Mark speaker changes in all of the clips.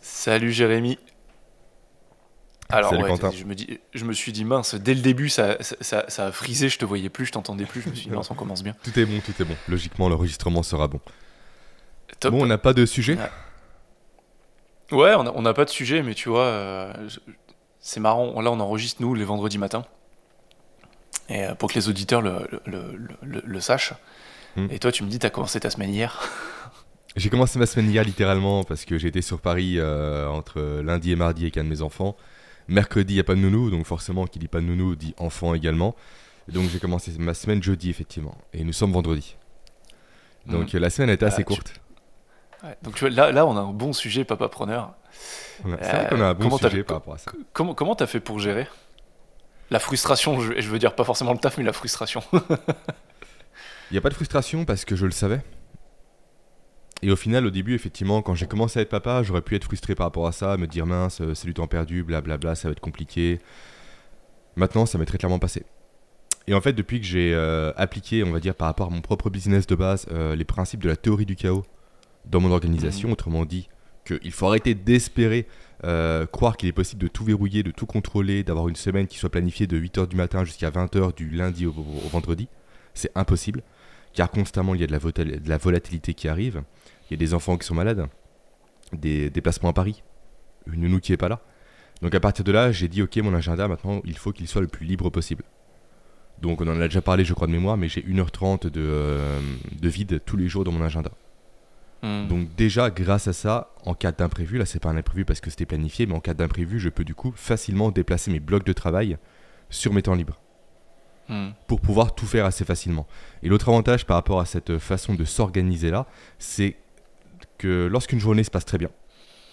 Speaker 1: Salut Jérémy. Alors,
Speaker 2: Salut
Speaker 1: ouais,
Speaker 2: Quentin.
Speaker 1: je me, dis, je me suis dit, mince, dès le début, ça, ça, ça- ça a frisé, je te voyais plus, je t'entendais plus. Je me suis dit, mince, on commence bien.
Speaker 2: Tout est bon, tout est bon. Logiquement, l'enregistrement sera bon.
Speaker 1: Top.
Speaker 2: Bon, on n'a pas de sujet?
Speaker 1: Ouais, on n'a pas de sujet, mais tu vois, euh, c'est marrant. Là, on enregistre, nous, les vendredis matins. Et euh, pour que les auditeurs le, le- le- le- le sachent.
Speaker 2: Hmm.
Speaker 1: Et toi, tu me dis, t'as commencé ta semaine hier?
Speaker 2: J'ai commencé ma semaine hier littéralement parce que j'étais sur Paris euh, entre lundi et mardi avec un de mes enfants. Mercredi, il n'y a pas de nounou, donc forcément, qui dit pas de nounou dit enfant également. Et donc j'ai commencé ma semaine jeudi, effectivement. Et nous sommes vendredi. Donc euh, la semaine a été
Speaker 1: Ah,
Speaker 2: assez
Speaker 1: tu-
Speaker 2: courte.
Speaker 1: Ouais, donc, tu vois, là, là, on a un bon sujet, papa preneur.
Speaker 2: C'est vrai qu'on a un bon
Speaker 1: comment t'as-
Speaker 2: sujet par rapport à ça.
Speaker 1: Comment comment t'as fait pour gérer la frustration? Je, je veux dire, pas forcément le taf, mais la frustration.
Speaker 2: Il n'y a pas de frustration parce que je le savais. Et au final, au début, effectivement, quand j'ai commencé à être papa, j'aurais pu être frustré par rapport à ça, me dire mince, euh, c'est du temps perdu, blablabla, ça va être compliqué. Maintenant, ça m'est très clairement passé. Et en fait, depuis que j'ai euh, appliqué, on va dire, par rapport à mon propre business de base, euh, les principes de la théorie du chaos dans mon organisation, autrement dit, qu'il faut arrêter d'espérer euh, croire qu'il est possible de tout verrouiller, de tout contrôler, d'avoir une semaine qui soit planifiée de 8h du matin jusqu'à 20h du lundi au, au- au vendredi. C'est impossible, car constamment il y a de la, votel- de la volatilité qui arrive, y a des enfants qui sont malades, des déplacements à Paris, une nounou qui est pas là. Donc à partir de là, j'ai dit ok, mon agenda maintenant, il faut qu'il soit le plus libre possible. Donc on en a déjà parlé, je crois, de mémoire, mais j'ai 1h30 de, euh, de vide tous les jours dans mon agenda.
Speaker 1: Hmm.
Speaker 2: Donc déjà, grâce à ça, en cas d'imprévu, là c'est pas un imprévu parce que c'était planifié, mais en cas d'imprévu, je peux du coup facilement déplacer mes blocs de travail sur mes temps libres
Speaker 1: Hmm.
Speaker 2: pour pouvoir tout faire assez facilement. Et l'autre avantage par rapport à cette façon de s'organiser là, c'est que lorsqu'une journée se passe très bien,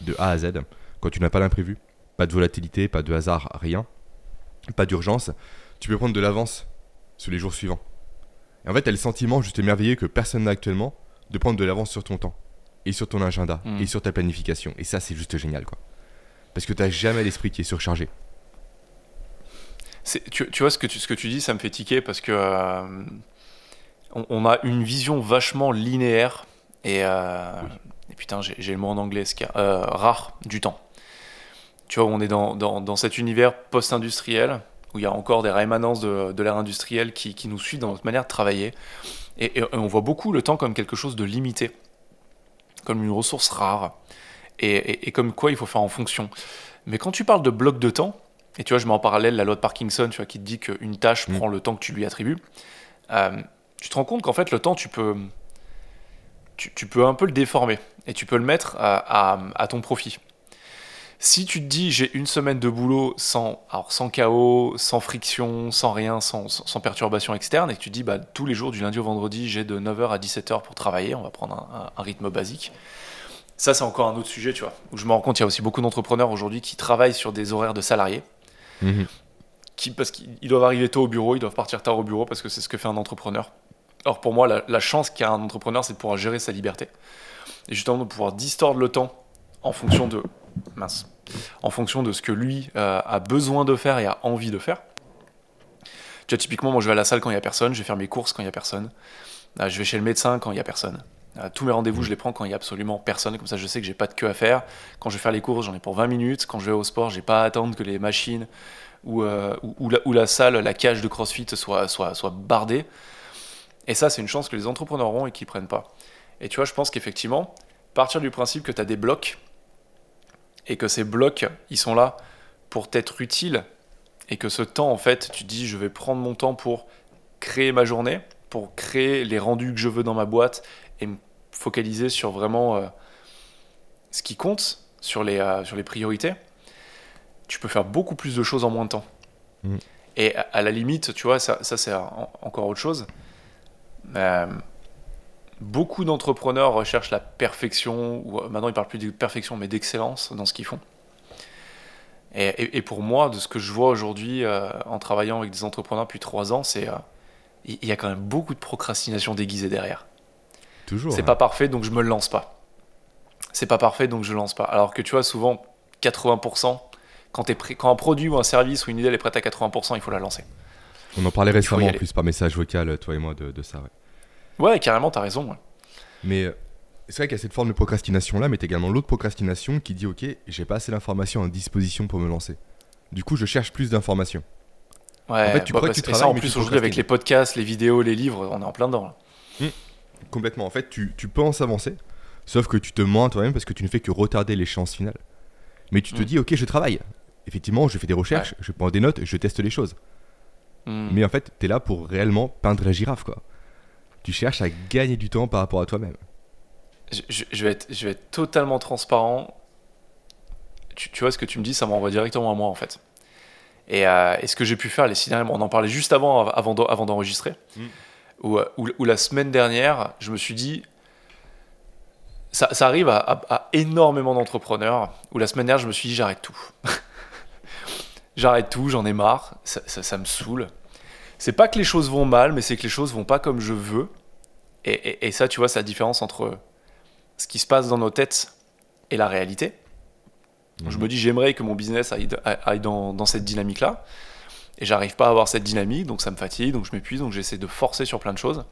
Speaker 2: de A à Z, quand tu n'as pas d'imprévu, pas de volatilité, pas de hasard, rien, pas d'urgence, tu peux prendre de l'avance sur les jours suivants. Et en fait, tu as le sentiment juste merveilleux que personne n'a actuellement de prendre de l'avance sur ton temps et sur ton agenda
Speaker 1: Mm.
Speaker 2: et sur ta planification. Et ça, c'est juste génial quoi. Parce que tu jamais l'esprit qui est surchargé.
Speaker 1: Tu, tu vois ce que tu, ce que tu dis, ça me fait tiquer parce que euh, on, on a une vision vachement linéaire et, euh, et putain, j'ai le mot en anglais, ce qu'il y a, euh, rare du temps. Tu vois, on est dans, dans, dans cet univers post-industriel où il y a encore des rémanences de, de l'ère industrielle qui, qui nous suivent dans notre manière de travailler. Et, et on voit beaucoup le temps comme quelque chose de limité, comme une ressource rare, et, et- et comme quoi il faut faire en fonction. Mais quand tu parles de bloc de temps, et tu vois, je mets en parallèle la loi de Parkinson, tu vois, qui te dit qu'une tâche
Speaker 2: Mm.
Speaker 1: prend le temps que tu lui attribues. Euh, tu te rends compte qu'en fait, le temps, tu peux, tu, tu peux un peu le déformer et tu peux le mettre à, à- à ton profit. Si tu te dis j'ai une semaine de boulot sans, alors sans chaos, sans friction, sans rien, sans, perturbation externe, et que tu te dis bah, tous les jours du lundi au vendredi j'ai de 9h à 17h pour travailler, on va prendre un, un- un rythme basique. Ça c'est encore un autre sujet, tu vois, où je me rends compte qu'il y a aussi beaucoup d'entrepreneurs aujourd'hui qui travaillent sur des horaires de salariés
Speaker 2: Mhm.
Speaker 1: qui, parce qu'ils ils doivent arriver tôt au bureau, ils doivent partir tard au bureau parce que c'est ce que fait un entrepreneur. Or pour moi, la, chance qu'a un entrepreneur, c'est de pouvoir gérer sa liberté. Et justement de pouvoir distordre le temps en fonction de mince, en fonction de ce que lui euh, a besoin de faire et a envie de faire. Tu vois, typiquement, moi je vais à la salle quand il y a personne, je vais faire mes courses quand il y a personne, Euh, je vais chez le médecin quand il y a personne. Euh, tous mes rendez-vous, je les prends quand il y a absolument personne, comme ça je sais que j'ai pas de queue à faire. Quand je vais faire les courses, j'en ai pour 20 minutes. Quand je vais au sport, j'ai pas à attendre que les machines ou la, ou la salle, la cage de CrossFit soit, soit, soit bardée. Et ça, c'est une chance que les entrepreneurs ont et qu'ils prennent pas. Et tu vois, je pense qu'effectivement, partir du principe que tu as des blocs et que ces blocs, ils sont là pour t'être utiles et que ce temps, en fait, tu dis, je vais prendre mon temps pour créer ma journée, pour créer les rendus que je veux dans ma boîte et me focaliser sur vraiment euh, ce qui compte, sur les, euh, sur les priorités, tu peux faire beaucoup plus de choses en moins de temps.
Speaker 2: Mm.
Speaker 1: Et à, à la limite, tu vois, ça, ça c'est en- encore autre chose. Euh, beaucoup d'entrepreneurs recherchent la perfection, ou euh, maintenant ils parlent plus de perfection, mais d'excellence dans ce qu'ils font. Et, et- et pour moi, de ce que je vois aujourd'hui euh, en travaillant avec des entrepreneurs depuis trois ans, c'est il y a quand même beaucoup de procrastination déguisée derrière.
Speaker 2: Toujours.
Speaker 1: C'est
Speaker 2: hein.
Speaker 1: pas parfait, donc je me le lance pas. C'est pas parfait, donc je lance pas. Alors que tu vois, souvent, 80%, quand, t'es prêt- quand un produit ou un service ou une idée elle est prête à 80%, il faut la lancer.
Speaker 2: On en parlait récemment en plus par message vocal, toi et moi, de, de ça. ouais.
Speaker 1: Ouais, carrément, t'as raison. ouais.
Speaker 2: Mais euh, c'est vrai qu'il y a cette forme de procrastination là, mais t'as également l'autre procrastination qui dit ok, j'ai pas assez d'informations à disposition pour me lancer. Du coup, je cherche plus d'informations.
Speaker 1: Ouais,
Speaker 2: En fait, tu
Speaker 1: bah,
Speaker 2: crois que tu
Speaker 1: et ça,
Speaker 2: travailles,
Speaker 1: en plus, aujourd'hui, avec les podcasts, les vidéos, les livres, on est en plein dedans. là.
Speaker 2: Complètement. En fait, tu, tu penses avancer, sauf que tu te mens toi-même parce que tu ne fais que retarder l'échéance finale. Mais tu te
Speaker 1: Mm.
Speaker 2: dis ok, je travaille. Effectivement, je fais des recherches, je prends des notes, je teste les choses.
Speaker 1: Hmm.
Speaker 2: Mais en fait, t'es là pour réellement peindre la girafe, quoi. Tu cherches à gagner du temps par rapport à toi-même.
Speaker 1: Je, je- je vais être, je vais être totalement transparent. Tu, tu vois ce que tu me dis, ça m'envoie directement à moi en fait. Et, euh, et ce que j'ai pu faire les six derniers mois, on en parlait juste avant, avant, d'en- avant d'enregistrer,
Speaker 2: Mm.
Speaker 1: où, où- où la semaine dernière, je me suis dit, ça, ça arrive à, à- à énormément d'entrepreneurs, où la semaine dernière, je me suis dit, j'arrête tout. j'arrête tout, j'en ai marre, ça, ça- ça me saoule. C'est pas que les choses vont mal, mais c'est que les choses vont pas comme je veux. Et, et- et ça, tu vois, c'est la différence entre ce qui se passe dans nos têtes et la réalité. Je me dis, j'aimerais que mon business aille, aille dans, dans cette dynamique-là. Et j'arrive pas à avoir cette dynamique, donc ça me fatigue, donc je m'épuise, donc j'essaie de forcer sur plein de choses.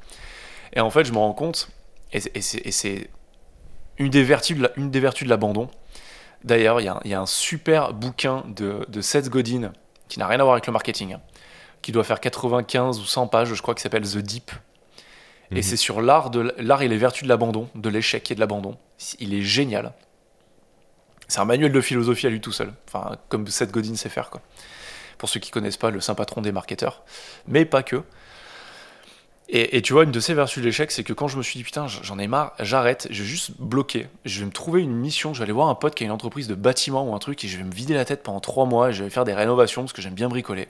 Speaker 1: Et en fait, je me rends compte, et c'est- une, des vertus de la- D'ailleurs, il y, a un- il y a un super bouquin de, de Seth Godin, qui n'a rien à voir avec le marketing, hein, qui doit faire 95 ou 100 pages, je crois, qui s'appelle The Deep. Et
Speaker 2: Mhm.
Speaker 1: c'est sur l'art de l'art et les vertus de l'abandon, de l'échec et de l'abandon. Il est génial. C'est un manuel de philosophie à lui tout seul. Enfin, comme Seth Godin sait faire, quoi. Pour ceux qui connaissent pas, le saint patron des marketeurs. Mais pas que. Et, tu vois, une de ces vertus de l'échec, c'est que quand je me suis dit, putain, j'en ai marre, j'arrête, je vais juste bloquer. Je vais me trouver une mission, je vais aller voir un pote qui a une entreprise de bâtiment ou un truc, et je vais me vider la tête pendant trois mois, et je vais faire des rénovations, parce que j'aime bien bricoler.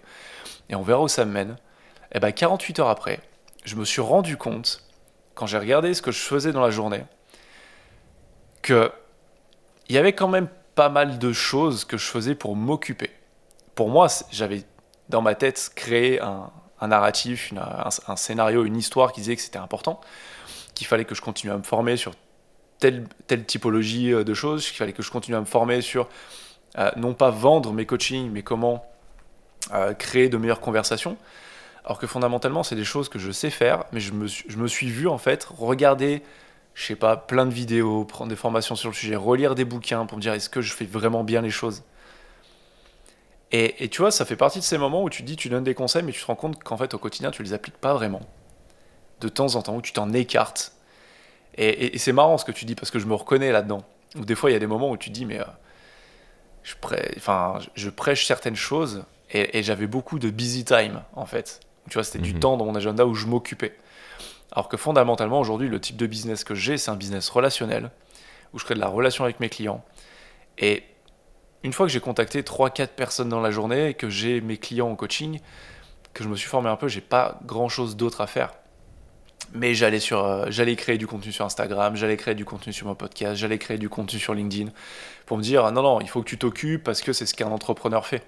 Speaker 1: Et on verra où ça me mène. Et ben 48 heures après, je me suis rendu compte, quand j'ai regardé ce que je faisais dans la journée, que il y avait quand même pas mal de choses que je faisais pour m'occuper. Pour moi, j'avais dans ma tête créé un, un narratif, un, scénario, une histoire qui disait que c'était important, qu'il fallait que je continue à me former sur telle, typologie euh, de choses, qu'il fallait que je continue à me former sur euh, non pas vendre mes coachings, mais comment euh, créer de meilleures conversations. Alors que fondamentalement, c'est des choses que je sais faire, mais je me, je me suis vu en fait regarder, je sais pas, plein de vidéos, prendre des formations sur le sujet, relire des bouquins pour me dire est-ce que je fais vraiment bien les choses? Et, et tu vois, ça fait partie de ces moments où tu dis, tu donnes des conseils, mais tu te rends compte qu'en fait, au quotidien, tu les appliques pas vraiment. De temps en temps, où tu t'en écartes. Et, et- et c'est marrant ce que tu dis, parce que je me reconnais là-dedans. Ou des fois, il y a des moments où tu dis, mais euh, je, prê- enfin, je- je prêche certaines choses, et, et j'avais beaucoup de busy time, en fait. Tu vois, c'était du
Speaker 2: Mhm.
Speaker 1: temps dans mon agenda où je m'occupais. Alors que fondamentalement, aujourd'hui, le type de business que j'ai, c'est un business relationnel, où je crée de la relation avec mes clients. Et une fois que j'ai contacté 3-4 personnes dans la journée, que j'ai mes clients en coaching, que je me suis formé un peu, j'ai pas grand chose d'autre à faire. Mais j'allais sur, euh, j'allais créer du contenu sur Instagram, j'allais créer du contenu sur mon podcast, j'allais créer du contenu sur LinkedIn pour me dire non non, il faut que tu t'occupes parce que c'est ce qu'un entrepreneur fait.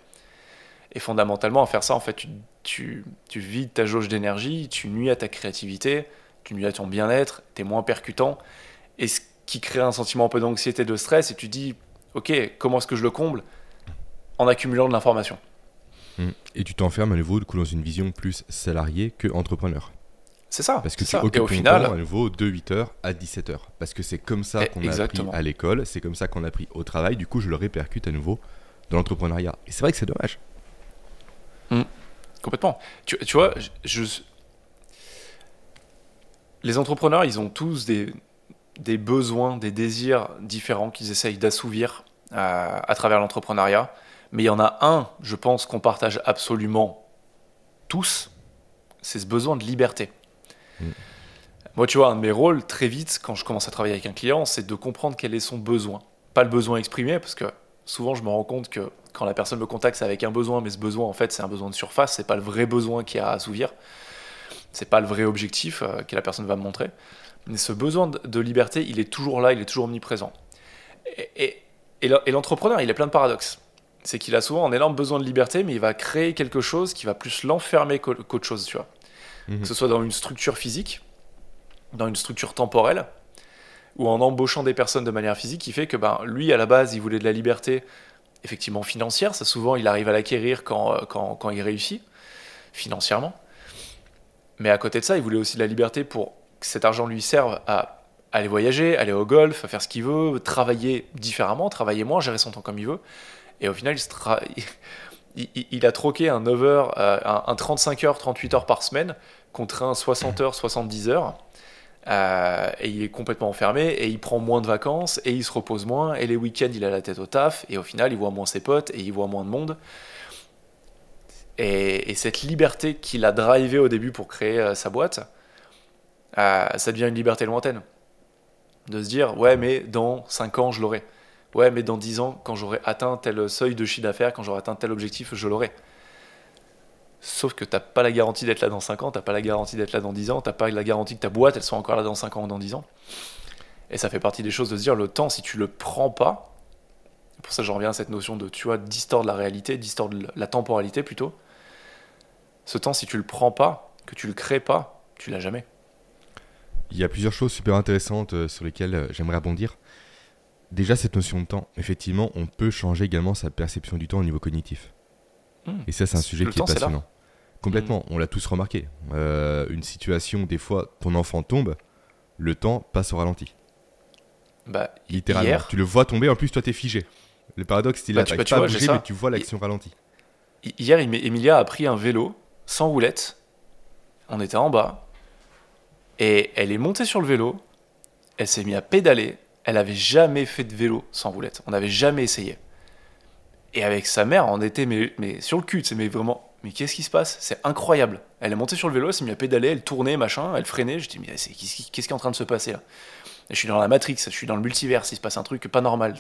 Speaker 1: Et fondamentalement, à faire ça, en fait, tu, tu, tu vides ta jauge d'énergie, tu nuis à ta créativité, tu nuis à ton bien-être, tu es moins percutant, et ce qui crée un sentiment un peu d'anxiété, de stress, et tu dis, ok, comment est-ce que je le comble En accumulant de l'information.
Speaker 2: Mm. Et tu t'enfermes à nouveau du coup dans une vision plus salariée que entrepreneur.
Speaker 1: C'est ça.
Speaker 2: Parce que tu
Speaker 1: ça.
Speaker 2: occupes
Speaker 1: Et au
Speaker 2: ton
Speaker 1: final,
Speaker 2: temps à nouveau de 8h à 17h. Parce que c'est comme ça
Speaker 1: Eh,
Speaker 2: qu'on a appris à l'école, c'est comme ça qu'on a appris au travail, du coup je le répercute à nouveau dans l'entrepreneuriat. Et c'est vrai que c'est dommage.
Speaker 1: Complètement. Tu, tu vois, je, je- les entrepreneurs, ils ont tous des, des besoins, des désirs différents qu'ils essayent d'assouvir euh, à travers l'entrepreneuriat. Mais il y en a un, je pense, qu'on partage absolument tous, c'est ce besoin de liberté.
Speaker 2: Mm.
Speaker 1: Moi, tu vois, un de mes rôles, très vite, quand je commence à travailler avec un client, c'est de comprendre quel est son besoin. Pas le besoin exprimé, parce que souvent, je me rends compte que quand la personne me contacte, c'est avec un besoin, mais ce besoin, en fait, c'est un besoin de surface, c'est pas le vrai besoin qu'il y a à assouvir. C'est pas le vrai objectif euh, que la personne va me montrer. Mais ce besoin de, liberté, il est toujours là, il est toujours omniprésent. Et, et- et le- et l'entrepreneur, il est plein de paradoxes. C'est qu'il a souvent un énorme besoin de liberté, mais il va créer quelque chose qui va plus l'enfermer qu'au- qu'autre chose, tu vois.
Speaker 2: Mhm.
Speaker 1: Que ce soit dans une structure physique, dans une structure temporelle, ou en embauchant des personnes de manière physique, qui fait que ben, lui, à la base, il voulait de la liberté, effectivement financière. Ça, souvent, il arrive à l'acquérir quand, euh, quand, quand il réussit, financièrement. Mais à côté de ça, il voulait aussi de la liberté pour que cet argent lui serve à aller voyager, aller au golf, faire ce qu'il veut, travailler différemment, travailler moins, gérer son temps comme il veut. Et au final, il, a troqué un 9 heures, euh, un, un 35 heures, 38 heures par semaine contre un 60 heures, 70 heures. Euh, et il est complètement enfermé et il prend moins de vacances et il se repose moins et les week-ends il a la tête au taf et au final il voit moins ses potes et il voit moins de monde et, et cette liberté qu'il a drivé au début pour créer euh, sa boîte euh, ça devient une liberté lointaine de se dire ouais mais dans 5 ans je l'aurai ouais mais dans 10 ans quand j'aurai atteint tel seuil de chiffre d'affaires quand j'aurai atteint tel objectif je l'aurai Sauf que t'as pas la garantie d'être là dans 5 ans, t'as pas la garantie d'être là dans 10 ans, t'as pas la garantie que ta boîte elle soit encore là dans 5 ans ou dans 10 ans. Et ça fait partie des choses de se dire le temps, si tu le prends pas, pour ça j'en reviens à cette notion de, tu vois, distordre la réalité, distordre la temporalité plutôt. Ce temps, si tu le prends pas, que tu le crées pas, tu l'as jamais.
Speaker 2: Il y a plusieurs choses super intéressantes euh, sur lesquelles euh, j'aimerais rebondir. Déjà, cette notion de temps, effectivement, on peut changer également sa perception du temps au niveau cognitif.
Speaker 1: Hmm.
Speaker 2: Et ça, c'est un sujet
Speaker 1: Le
Speaker 2: qui
Speaker 1: temps,
Speaker 2: est passionnant. Complètement, on l'a tous remarqué. Euh, une situation, des fois, ton enfant tombe, le temps passe au ralenti.
Speaker 1: Bah,
Speaker 2: Littéralement.
Speaker 1: hier,
Speaker 2: Tu le vois tomber, en plus, toi, t'es figé. Le paradoxe, c'est
Speaker 1: Bah,
Speaker 2: là,
Speaker 1: tu- bah, tu
Speaker 2: pas
Speaker 1: vois,
Speaker 2: mais tu vois l'action ralentie.
Speaker 1: Hi- Hier, Em- Emilia a pris un vélo sans roulette. On était en bas. Et elle est montée sur le vélo. Elle s'est mise à pédaler. Elle avait jamais fait de vélo sans roulette. On n'avait jamais essayé. Et avec sa mère, on était mais, mais sur le cul. Mais vraiment, mais qu'est-ce qui se passe? C'est incroyable. Elle est montée sur le vélo, elle s'est mise à pédaler, elle tournait, machin, elle freinait. Je dis, mais qu'est-ce qui, est en train de se passer là? Je suis dans la Matrix, je suis dans le multivers, il se passe un truc pas normal.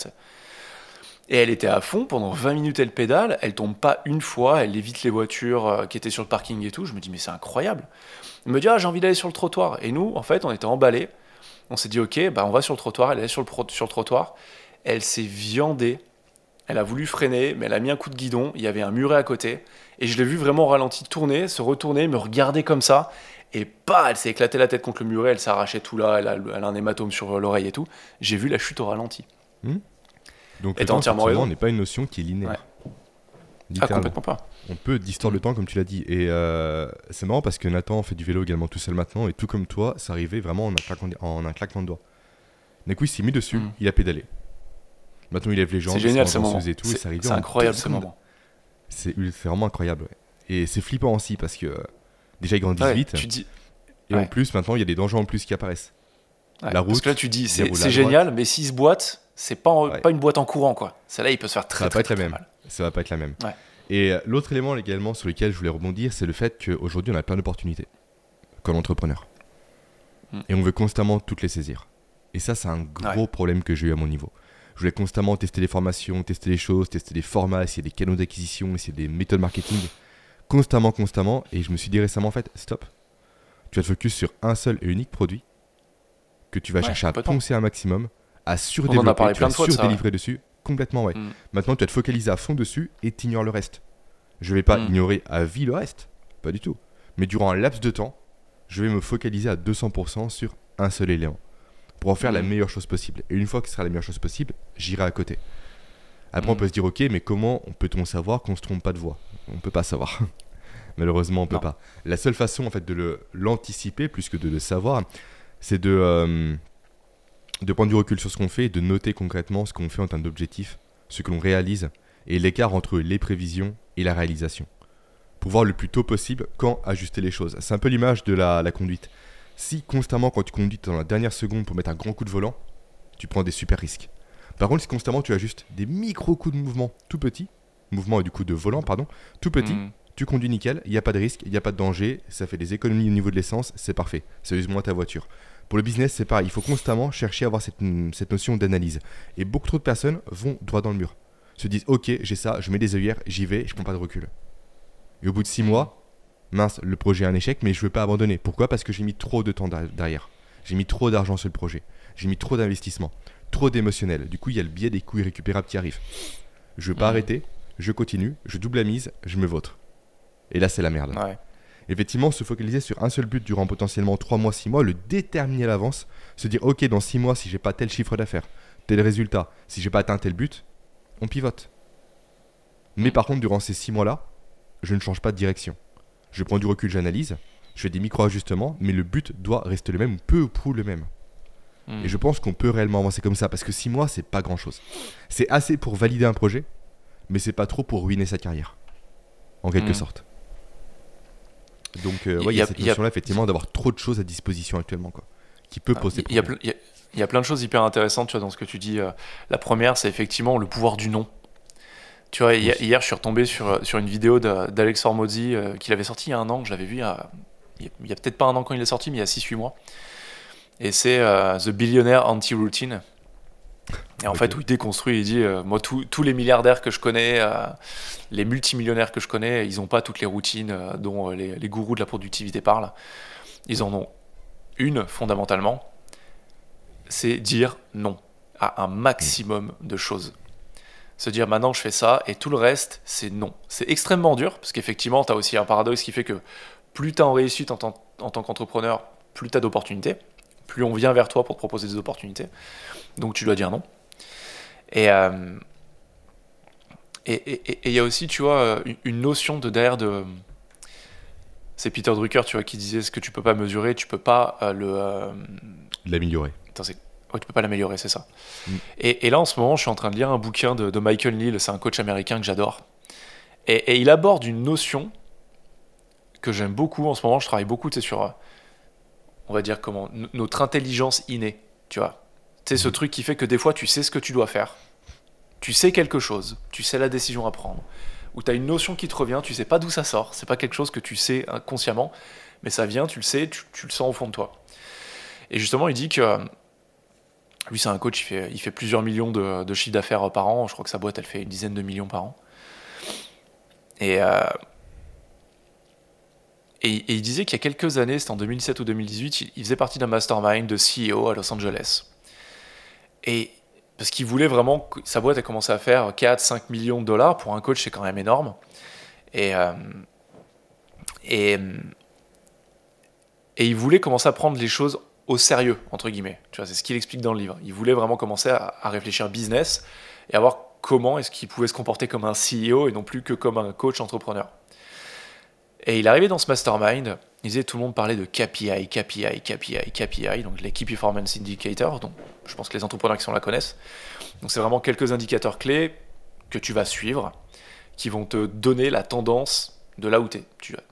Speaker 1: Et elle était à fond, pendant 20 minutes elle pédale, elle tombe pas une fois, elle évite les voitures euh, qui étaient sur le parking et tout. Je me dis, mais c'est incroyable. Elle me dit, ah, j'ai envie d'aller sur le trottoir. Et nous, en fait, on était emballés. On s'est dit, ok, bah, on va sur le trottoir. Elle est allée sur le, sur le trottoir. Elle s'est viandée. Elle a voulu freiner, mais elle a mis un coup de guidon. Il y avait un muret à côté. Et je l'ai vu vraiment au ralenti tourner, se retourner, me regarder comme ça. Et pas, elle s'est éclatée la tête contre le muret, elle s'arrachait tout là, elle a, elle a un hématome sur l'oreille et tout. J'ai vu la chute au ralenti.
Speaker 2: Donc,
Speaker 1: Et
Speaker 2: le temps,
Speaker 1: entièrement raison.
Speaker 2: n'est pas une notion qui est linéaire.
Speaker 1: Ouais. Ah, complètement pas.
Speaker 2: On peut distordre le temps, comme tu l'as dit. Et euh, c'est marrant parce que Nathan fait du vélo également tout seul maintenant. Et tout comme toi, ça arrivait vraiment en un claquement, en un claquement de doigts. Coup, il s'est mis dessus,
Speaker 1: Mm.
Speaker 2: il a pédalé. Maintenant, il lève les jambes,
Speaker 1: C'est
Speaker 2: il
Speaker 1: génial
Speaker 2: se
Speaker 1: ce moment.
Speaker 2: et tout. et
Speaker 1: C'est
Speaker 2: ça
Speaker 1: incroyable ce moment.
Speaker 2: C'est vraiment incroyable. ouais. Et c'est flippant aussi parce que euh, déjà, il grandit
Speaker 1: Ouais,
Speaker 2: vite.
Speaker 1: tu dis,
Speaker 2: Et en plus, maintenant, il y a des dangers en plus qui apparaissent. La
Speaker 1: parce
Speaker 2: route,
Speaker 1: que là tu dis, c'est génial, mais s'il se boite, c'est pas, en- pas une boîte en courant quoi. Celle-là, il peut se faire très
Speaker 2: va
Speaker 1: très,
Speaker 2: pas être
Speaker 1: très,
Speaker 2: la
Speaker 1: très
Speaker 2: même.
Speaker 1: mal.
Speaker 2: Ça va pas être la même.
Speaker 1: Ouais.
Speaker 2: Et euh, l'autre élément également sur lequel je voulais rebondir, c'est le fait qu'aujourd'hui, on a plein d'opportunités comme entrepreneur.
Speaker 1: Mm.
Speaker 2: Et on veut constamment toutes les saisir. Et ça, c'est un gros
Speaker 1: Ouais.
Speaker 2: problème que j'ai eu à mon niveau. Je voulais constamment tester les formations, tester les choses, tester les formats, essayer des canaux d'acquisition, essayer des méthodes marketing. Constamment, constamment. Et je me suis dit récemment, en fait, stop. Tu vas te focus sur un seul et unique produit que tu vas
Speaker 1: Ouais,
Speaker 2: chercher à poncer un maximum, à surdévelopper, tu vas
Speaker 1: de
Speaker 2: surdélivrer dessus. Complètement, ouais.
Speaker 1: Mm.
Speaker 2: Maintenant, tu vas te focaliser à fond dessus et t'ignores le reste. Je vais pas
Speaker 1: Mm.
Speaker 2: ignorer à vie le reste, pas du tout. Mais durant un laps de temps, je vais me focaliser à 200% sur un seul élément pour en faire la
Speaker 1: Mm.
Speaker 2: meilleure chose possible. Et une fois que ce sera la meilleure chose possible, j'irai à côté. Après, on peut se dire, ok, mais comment on peut-on savoir qu'on se trompe pas de voie On peut pas savoir. Malheureusement, on peut
Speaker 1: Non.
Speaker 2: pas. La seule façon, en fait, de l'anticiper plus que de le savoir, c'est de, euh, de prendre du recul sur ce qu'on fait et de noter concrètement ce qu'on fait en termes d'objectifs, ce que l'on réalise et l'écart entre les prévisions et la réalisation. Pour voir le plus tôt possible quand ajuster les choses. C'est un peu l'image de la, la conduite. Si constamment, quand tu conduis dans la dernière seconde pour mettre un grand coup de volant, tu prends des super risques. Par contre, si constamment tu ajustes des micro coups de mouvement tout petits, mouvement et du coup de volant, pardon, tout petit,
Speaker 1: Mm.
Speaker 2: tu conduis nickel, il n'y a pas de risque, il n'y a pas de danger, ça fait des économies au niveau de l'essence, c'est parfait, ça use moins ta voiture. Pour le business, c'est pareil, il faut constamment chercher à avoir cette, cette notion d'analyse. Et beaucoup trop de personnes vont droit dans le mur. Se disent, ok, j'ai ça, je mets des œillères, j'y vais, je prends pas de recul. Et au bout de six mois, mince, le projet est un échec, mais je veux pas abandonner. Pourquoi? Parce que j'ai mis trop de temps der- derrière. J'ai mis trop d'argent sur le projet. J'ai mis trop d'investissement, trop d'émotionnel. Du coup, il y a le biais des coûts irrécupérables qui arrivent. Je veux pas arrêter, je continue, je double la mise, je me vautre. Et là, c'est la merde.
Speaker 1: Ouais.
Speaker 2: Effectivement, se focaliser sur un seul but durant potentiellement 3 mois, 6 mois, le déterminer à l'avance, se dire ok, dans 6 mois, si j'ai pas tel chiffre d'affaires, tel résultat, si j'ai pas atteint tel but, on pivote. Mais par contre, durant ces 6 mois-là, je ne change pas de direction. Je prends du recul, j'analyse, je fais des micro-ajustements, mais le but doit rester le même, peu ou prou le même.
Speaker 1: Hmm.
Speaker 2: Et je pense qu'on peut réellement avancer comme ça parce que 6 mois, c'est pas grand chose. C'est assez pour valider un projet, mais c'est pas trop pour ruiner sa carrière. En quelque
Speaker 1: Hmm.
Speaker 2: sorte. Donc, euh,
Speaker 1: Il
Speaker 2: ouais, y,
Speaker 1: y
Speaker 2: a cette notion-là, effectivement, d'avoir trop de choses à disposition actuellement, quoi. Qui peut poser
Speaker 1: Il y, a, y y plein de choses hyper intéressantes tu vois, dans ce que tu dis. euh. La première, c'est effectivement le pouvoir du nom. Tu vois, hier,
Speaker 2: Oui.
Speaker 1: hier, je suis retombé sur, sur une vidéo d'Alex Hormozzi euh, qu'il avait sorti il y a un an. Je l'avais vu il y a, peut-être pas un an quand il est sorti, mais il y a 6-8 mois. Et c'est euh, The Billionaire Anti-Routine. Et en fait, où il déconstruit, il dit euh, Moi, tous- tous les milliardaires que je connais, euh, les multimillionnaires que je connais, ils n'ont pas toutes les routines euh, dont les, les gourous de la productivité parlent. Ils en ont une, fondamentalement c'est dire non à un maximum de choses. Se dire maintenant je fais ça et tout le reste c'est non. C'est extrêmement dur parce qu'effectivement tu as aussi un paradoxe qui fait que plus tu en réussite en tant, en tant qu'entrepreneur, plus tu as d'opportunités, plus on vient vers toi pour te proposer des opportunités. Donc tu dois dire non. Et euh, et et- il y a aussi, tu vois, une- notion de derrière de. C'est Peter Drucker, tu vois, qui disait ce que tu peux pas mesurer, tu peux pas euh, le. euh,
Speaker 2: l'améliorer.
Speaker 1: Attends, c'est- ouais, tu peux pas l'améliorer, c'est ça.
Speaker 2: Mm.
Speaker 1: Et, et là, en ce moment, je suis en train de lire un bouquin de, de Michael Neal, c'est un coach américain que j'adore. Et, et il aborde une notion que j'aime beaucoup en ce moment. Je travaille beaucoup tu sais, sur, on va dire comment, notre intelligence innée, tu vois. C'est ce truc qui fait que des fois, tu sais ce que tu dois faire. Tu sais quelque chose, tu sais la décision à prendre. Ou tu as une notion qui te revient, tu sais pas d'où ça sort. C'est pas quelque chose que tu sais inconsciemment, mais ça vient, tu le sais, tu, le sens au fond de toi. Et justement, il dit que euh, lui, c'est un coach, il fait, plusieurs millions de, chiffres d'affaires par an. Je crois que sa boîte, elle fait une dizaine de millions par an. Et, euh, il disait qu'il y a quelques années, c'était en 2017 ou 2018, il, il faisait partie d'un mastermind de CEO à Los Angeles. Et parce qu'il voulait vraiment sa boîte a commencé à faire 4-5 millions de dollars. Pour un coach, c'est quand même énorme. Et, euh, et, et il voulait commencer à prendre les choses au sérieux, entre guillemets. Tu vois, c'est ce qu'il explique dans le livre. Il voulait vraiment commencer à, à réfléchir business et à voir comment est-ce qu'il pouvait se comporter comme un CEO et non plus que comme un coach entrepreneur. Et il est arrivé dans ce mastermind, tout le monde parlait de KPI, KPI, KPI, KPI, donc les Key Performance Indicators, donc je pense que les entrepreneurs qui sont là connaissent. Donc c'est vraiment quelques indicateurs clés que tu vas suivre, qui vont te donner la tendance de là où tu es.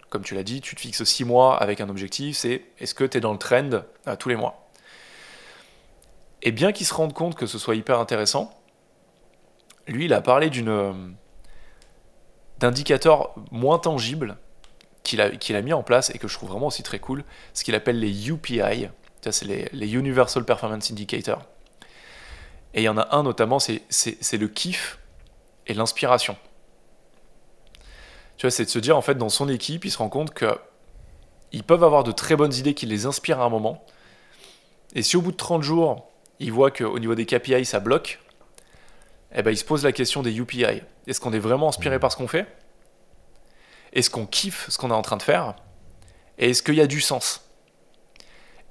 Speaker 1: Comme tu l'as dit, tu te fixes 6 mois avec un objectif, c'est est-ce que tu es dans le trend euh, tous les mois? Et bien qu'il se rende compte que ce soit hyper intéressant, lui, il a parlé d'une euh, d'indicateur moins tangible qu'il a, mis en place et que je trouve vraiment aussi très cool, ce qu'il appelle les UPI, ça c'est les, les Universal Performance Indicators. Et il y en a un notamment, c'est, le kiff et l'inspiration. Tu vois, c'est de se dire en fait dans son équipe, il se rend compte que ils peuvent avoir de très bonnes idées qui les inspirent à un moment. Et si au bout de 30 jours, il voit qu'au niveau des KPI ça bloque, eh ben, il se pose la question des UPI. Est-ce qu'on est vraiment inspiré par ce qu'on fait? Est-ce qu'on kiffe ce qu'on est en train de faire Et est-ce qu'il y a du sens?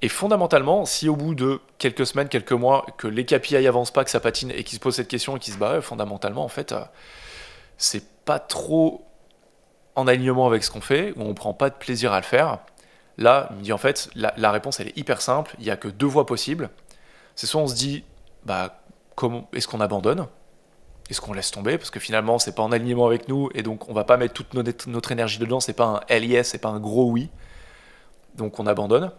Speaker 1: Et fondamentalement, si au bout de quelques semaines, quelques mois, que les KPI avancent pas, que ça patine et qu'il se pose cette question et qu'il se bat, ouais, fondamentalement, en fait, euh, c'est pas trop en alignement avec ce qu'on fait, ou on prend pas de plaisir à le faire. Là, il me dit en fait, la, réponse elle est hyper simple, il y a que deux voies possibles. C'est soit on se dit, bah, est-ce qu'on abandonne? Est-ce qu'on laisse tomber Parce que finalement, c'est pas en alignement avec nous, et donc on va pas mettre toute notre, notre énergie dedans, c'est pas un yes, c'est pas un gros oui. Donc on abandonne.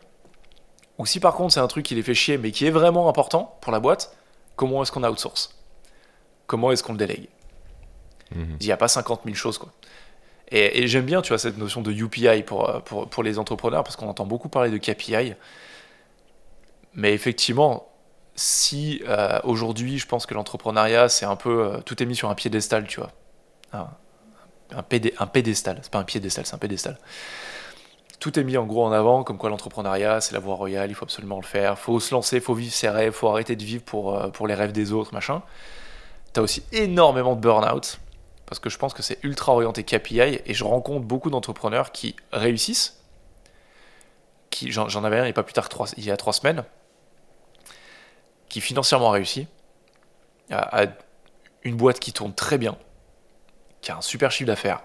Speaker 1: Ou si par contre c'est un truc qui les fait chier, mais qui est vraiment important pour la boîte, comment est-ce qu'on outsource? Comment est-ce qu'on le délègue?
Speaker 2: Mhm.
Speaker 1: Il n'y a pas 50 000 choses, quoi. Et, et j'aime bien, tu vois, cette notion de UPI pour, pour, pour les entrepreneurs, parce qu'on entend beaucoup parler de KPI. Mais effectivement, si euh, aujourd'hui, je pense que l'entrepreneuriat, c'est un peu. euh, tout est mis sur un piédestal, tu vois. Un, un, pédé- un pédestal. C'est pas un piédestal, c'est un pédestal. Tout est mis en gros en avant, comme quoi l'entrepreneuriat, c'est la voie royale, il faut absolument le faire. faut se lancer, faut vivre ses rêves, faut arrêter de vivre pour, euh, pour les rêves des autres, machin. T'as aussi énormément de burn-out, parce que je pense que c'est ultra orienté KPI, et je rencontre beaucoup d'entrepreneurs qui réussissent. Qui, j'en, avais un il n'y a pas plus tard trois, il y a trois semaines, qui financièrement a réussi, a, a une boîte qui tourne très bien, qui a un super chiffre d'affaires,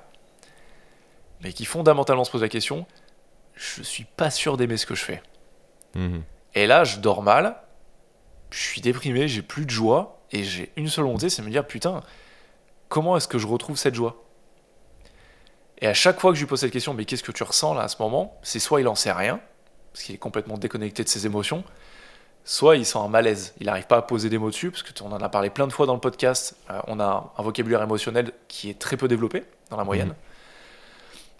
Speaker 1: mais qui fondamentalement se pose la question je suis pas sûr d'aimer ce que je fais.
Speaker 2: Mhm.
Speaker 1: Et là, je dors mal je suis déprimé, j'ai plus de joie, et j'ai une seule volonté, c'est de me dire, putain, comment est-ce que je retrouve cette joie? Et à chaque fois que je lui pose cette question, mais qu'est-ce que tu ressens là à ce moment? C'est soit il en sait rien, parce qu'il est complètement déconnecté de ses émotions, soit il sent un malaise, il n'arrive pas à poser des mots dessus, parce qu'on en a parlé plein de fois dans le podcast, euh, on a un vocabulaire émotionnel qui est très peu développé dans la moyenne.
Speaker 2: Mhm.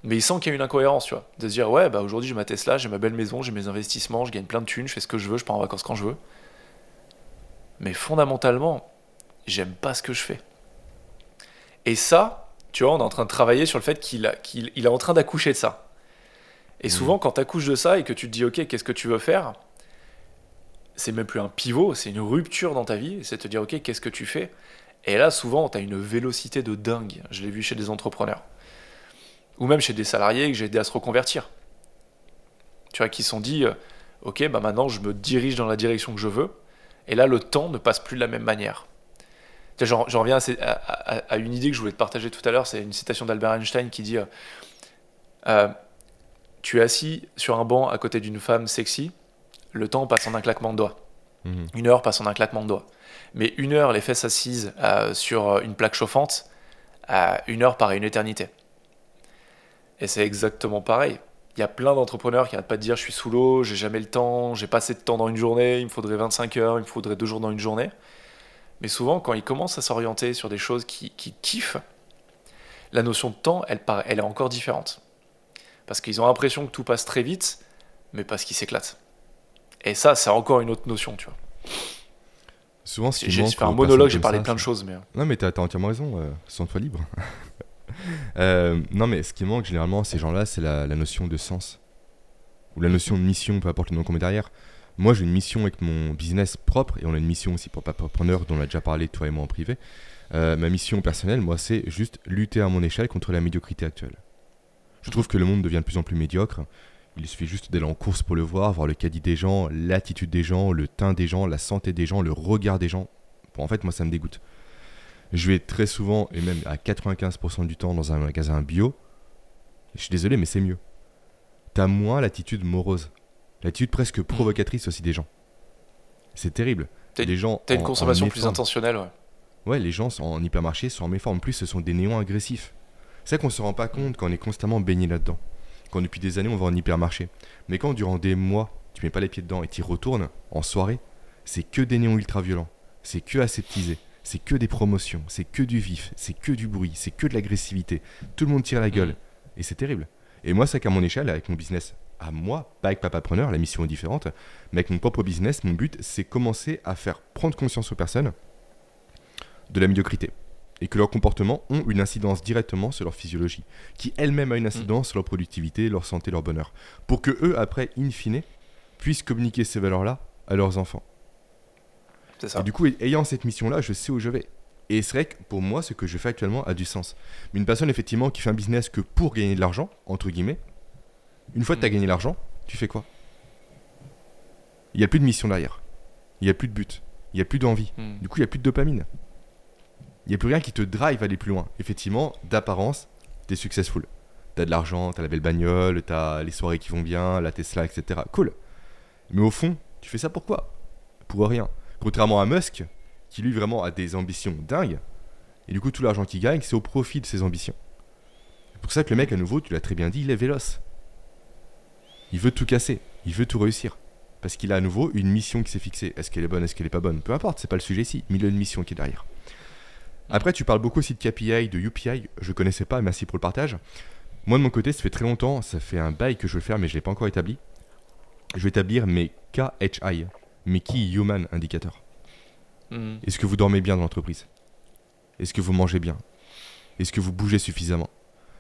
Speaker 1: Mais il sent qu'il y a une incohérence, tu vois. De se dire, ouais, bah aujourd'hui j'ai ma Tesla, j'ai ma belle maison, j'ai mes investissements, je gagne plein de thunes, je fais ce que je veux, je pars en vacances quand je veux. Mais fondamentalement, j'aime pas ce que je fais. Et ça, tu vois, on est en train de travailler sur le fait qu'il est en train d'accoucher de ça. Et souvent, quand tu accouches de ça et que tu te dis, ok, qu'est-ce que tu veux faire? C'est même plus un pivot, c'est une rupture dans ta vie. C'est te dire, ok, qu'est-ce que tu fais? Et là, souvent, tu as une vélocité de dingue. Je l'ai vu chez des entrepreneurs. Ou même chez des salariés que j'ai aidé à se reconvertir. Tu vois, qui se sont dit, euh, ok, bah maintenant, je me dirige dans la direction que je veux. Et là, le temps ne passe plus de la même manière. J'en reviens à une idée que je voulais te partager tout à l'heure. C'est une citation d'Albert Einstein qui dit euh, euh, Tu es assis sur un banc à côté d'une femme sexy, le temps passe en un claquement de doigts.
Speaker 2: Mhm.
Speaker 1: Une heure passe en un claquement de doigts. Mais une heure, les fesses assises euh, sur une plaque chauffante, euh, une heure paraît une éternité. Et c'est exactement pareil. Il y a plein d'entrepreneurs qui n'arrêtent pas de dire je suis sous l'eau, j'ai jamais le temps, j'ai pas assez de temps dans une journée, il me faudrait 25 heures, il me faudrait deux jours dans une journée. Mais souvent, quand ils commencent à s'orienter sur des choses qui, qui kiffent, la notion de temps, elle est encore différente. Parce qu'ils ont l'impression que tout passe très vite, mais parce qu'ils s'éclatent. Et ça, c'est encore une autre notion, tu vois.
Speaker 2: Souvent, qui
Speaker 1: J'ai fait un monologue, j'ai parlé
Speaker 2: ça,
Speaker 1: plein de choses, mais.
Speaker 2: Non, mais t'as t'as entièrement raison, euh, sens-toi libre. Euh, non, mais ce qui manque généralement à ces gens-là, c'est la, la notion de sens. Ou la notion de mission, peu importe le nom qu'on met derrière. Moi, j'ai une mission avec mon business propre, et on a une mission aussi pour Papapreneur, dont on a déjà parlé, toi et moi, en privé. Euh, ma mission personnelle, moi, c'est juste lutter à mon échelle contre la médiocrité actuelle. Je trouve que le monde devient de plus en plus médiocre. Il suffit juste d'aller en course pour le voir, voir le caddie des gens, l'attitude des gens, le teint des gens, la santé des gens, le regard des gens. Bon, en fait, moi, ça me dégoûte. Je vais très souvent, et même à 95% du temps, dans un magasin bio. Je suis désolé, mais c'est mieux. T'as moins l'attitude morose. L'attitude presque provocatrice aussi des gens. C'est terrible.
Speaker 1: T'as
Speaker 2: les gens
Speaker 1: T'as une consommation plus intentionnelle, ouais.
Speaker 2: Ouais, les gens sont en hypermarché sont en méforme. En plus, ce sont des néons agressifs. C'est ça qu'on se rend pas compte quand on est constamment baigné là-dedans. Quand depuis des années on va en hypermarché. Mais quand durant des mois, tu mets pas les pieds dedans et tu y retournes en soirée, c'est que des néons ultra violents. C'est que aseptisé. C'est que des promotions. C'est que du vif. C'est que du bruit. C'est que de l'agressivité. Tout le monde tire la gueule.
Speaker 1: Mhm.
Speaker 2: Et c'est terrible. Et moi, c'est qu'à mon échelle, avec mon business à moi, pas avec Papapreneur, la mission est différente, mais avec mon propre business, mon but, c'est commencer à faire prendre conscience aux personnes de la médiocrité et que leurs comportements ont une incidence directement sur leur physiologie, qui elle-même a une incidence sur leur productivité, leur santé, leur bonheur, pour que eux, après, in fine, puissent communiquer ces valeurs-là à leurs enfants.
Speaker 1: C'est ça.
Speaker 2: Et du coup, ayant cette mission-là, je sais où je vais. Et c'est vrai que pour moi, ce que je fais actuellement a du sens. Mais une personne, effectivement, qui fait un business que pour gagner de l'argent, entre guillemets, une fois que tu as
Speaker 1: Mm.
Speaker 2: gagné l'argent, tu fais quoi? Il n'y a plus de mission derrière. Il n'y a plus de but. Il n'y a plus d'envie.
Speaker 1: Hmm.
Speaker 2: Du coup, il n'y a plus de dopamine. Il n'y a plus rien qui te drive à aller plus loin. Effectivement, d'apparence, t'es successful. T'as de l'argent, t'as la belle bagnole, t'as les soirées qui vont bien, la Tesla, etc. Cool. Mais au fond, tu fais ça pourquoi Pour rien. Contrairement à Musk, qui lui vraiment a des ambitions dingues, et du coup tout l'argent qu'il gagne, c'est au profit de ses ambitions. C'est pour ça que le mec, à nouveau, tu l'as très bien dit, il est véloce. Il veut tout casser, il veut tout réussir. Parce qu'il a à nouveau une mission qui s'est fixée. Est-ce qu'elle est bonne, est-ce qu'elle est pas bonne? Peu importe, c'est pas le sujet ici. Mais il a une mission qui est derrière. Après, tu parles beaucoup aussi de KPI, de UPI. Je connaissais pas, merci pour le partage. Moi, de mon côté, ça fait très longtemps, ça fait un bail que je veux le faire, mais je l'ai pas encore établi. Je vais établir mes KHI, mes Key Human Indicators.
Speaker 1: Hmm.
Speaker 2: Est-ce que vous dormez bien dans l'entreprise? Est-ce que vous mangez bien? Est-ce que vous bougez suffisamment?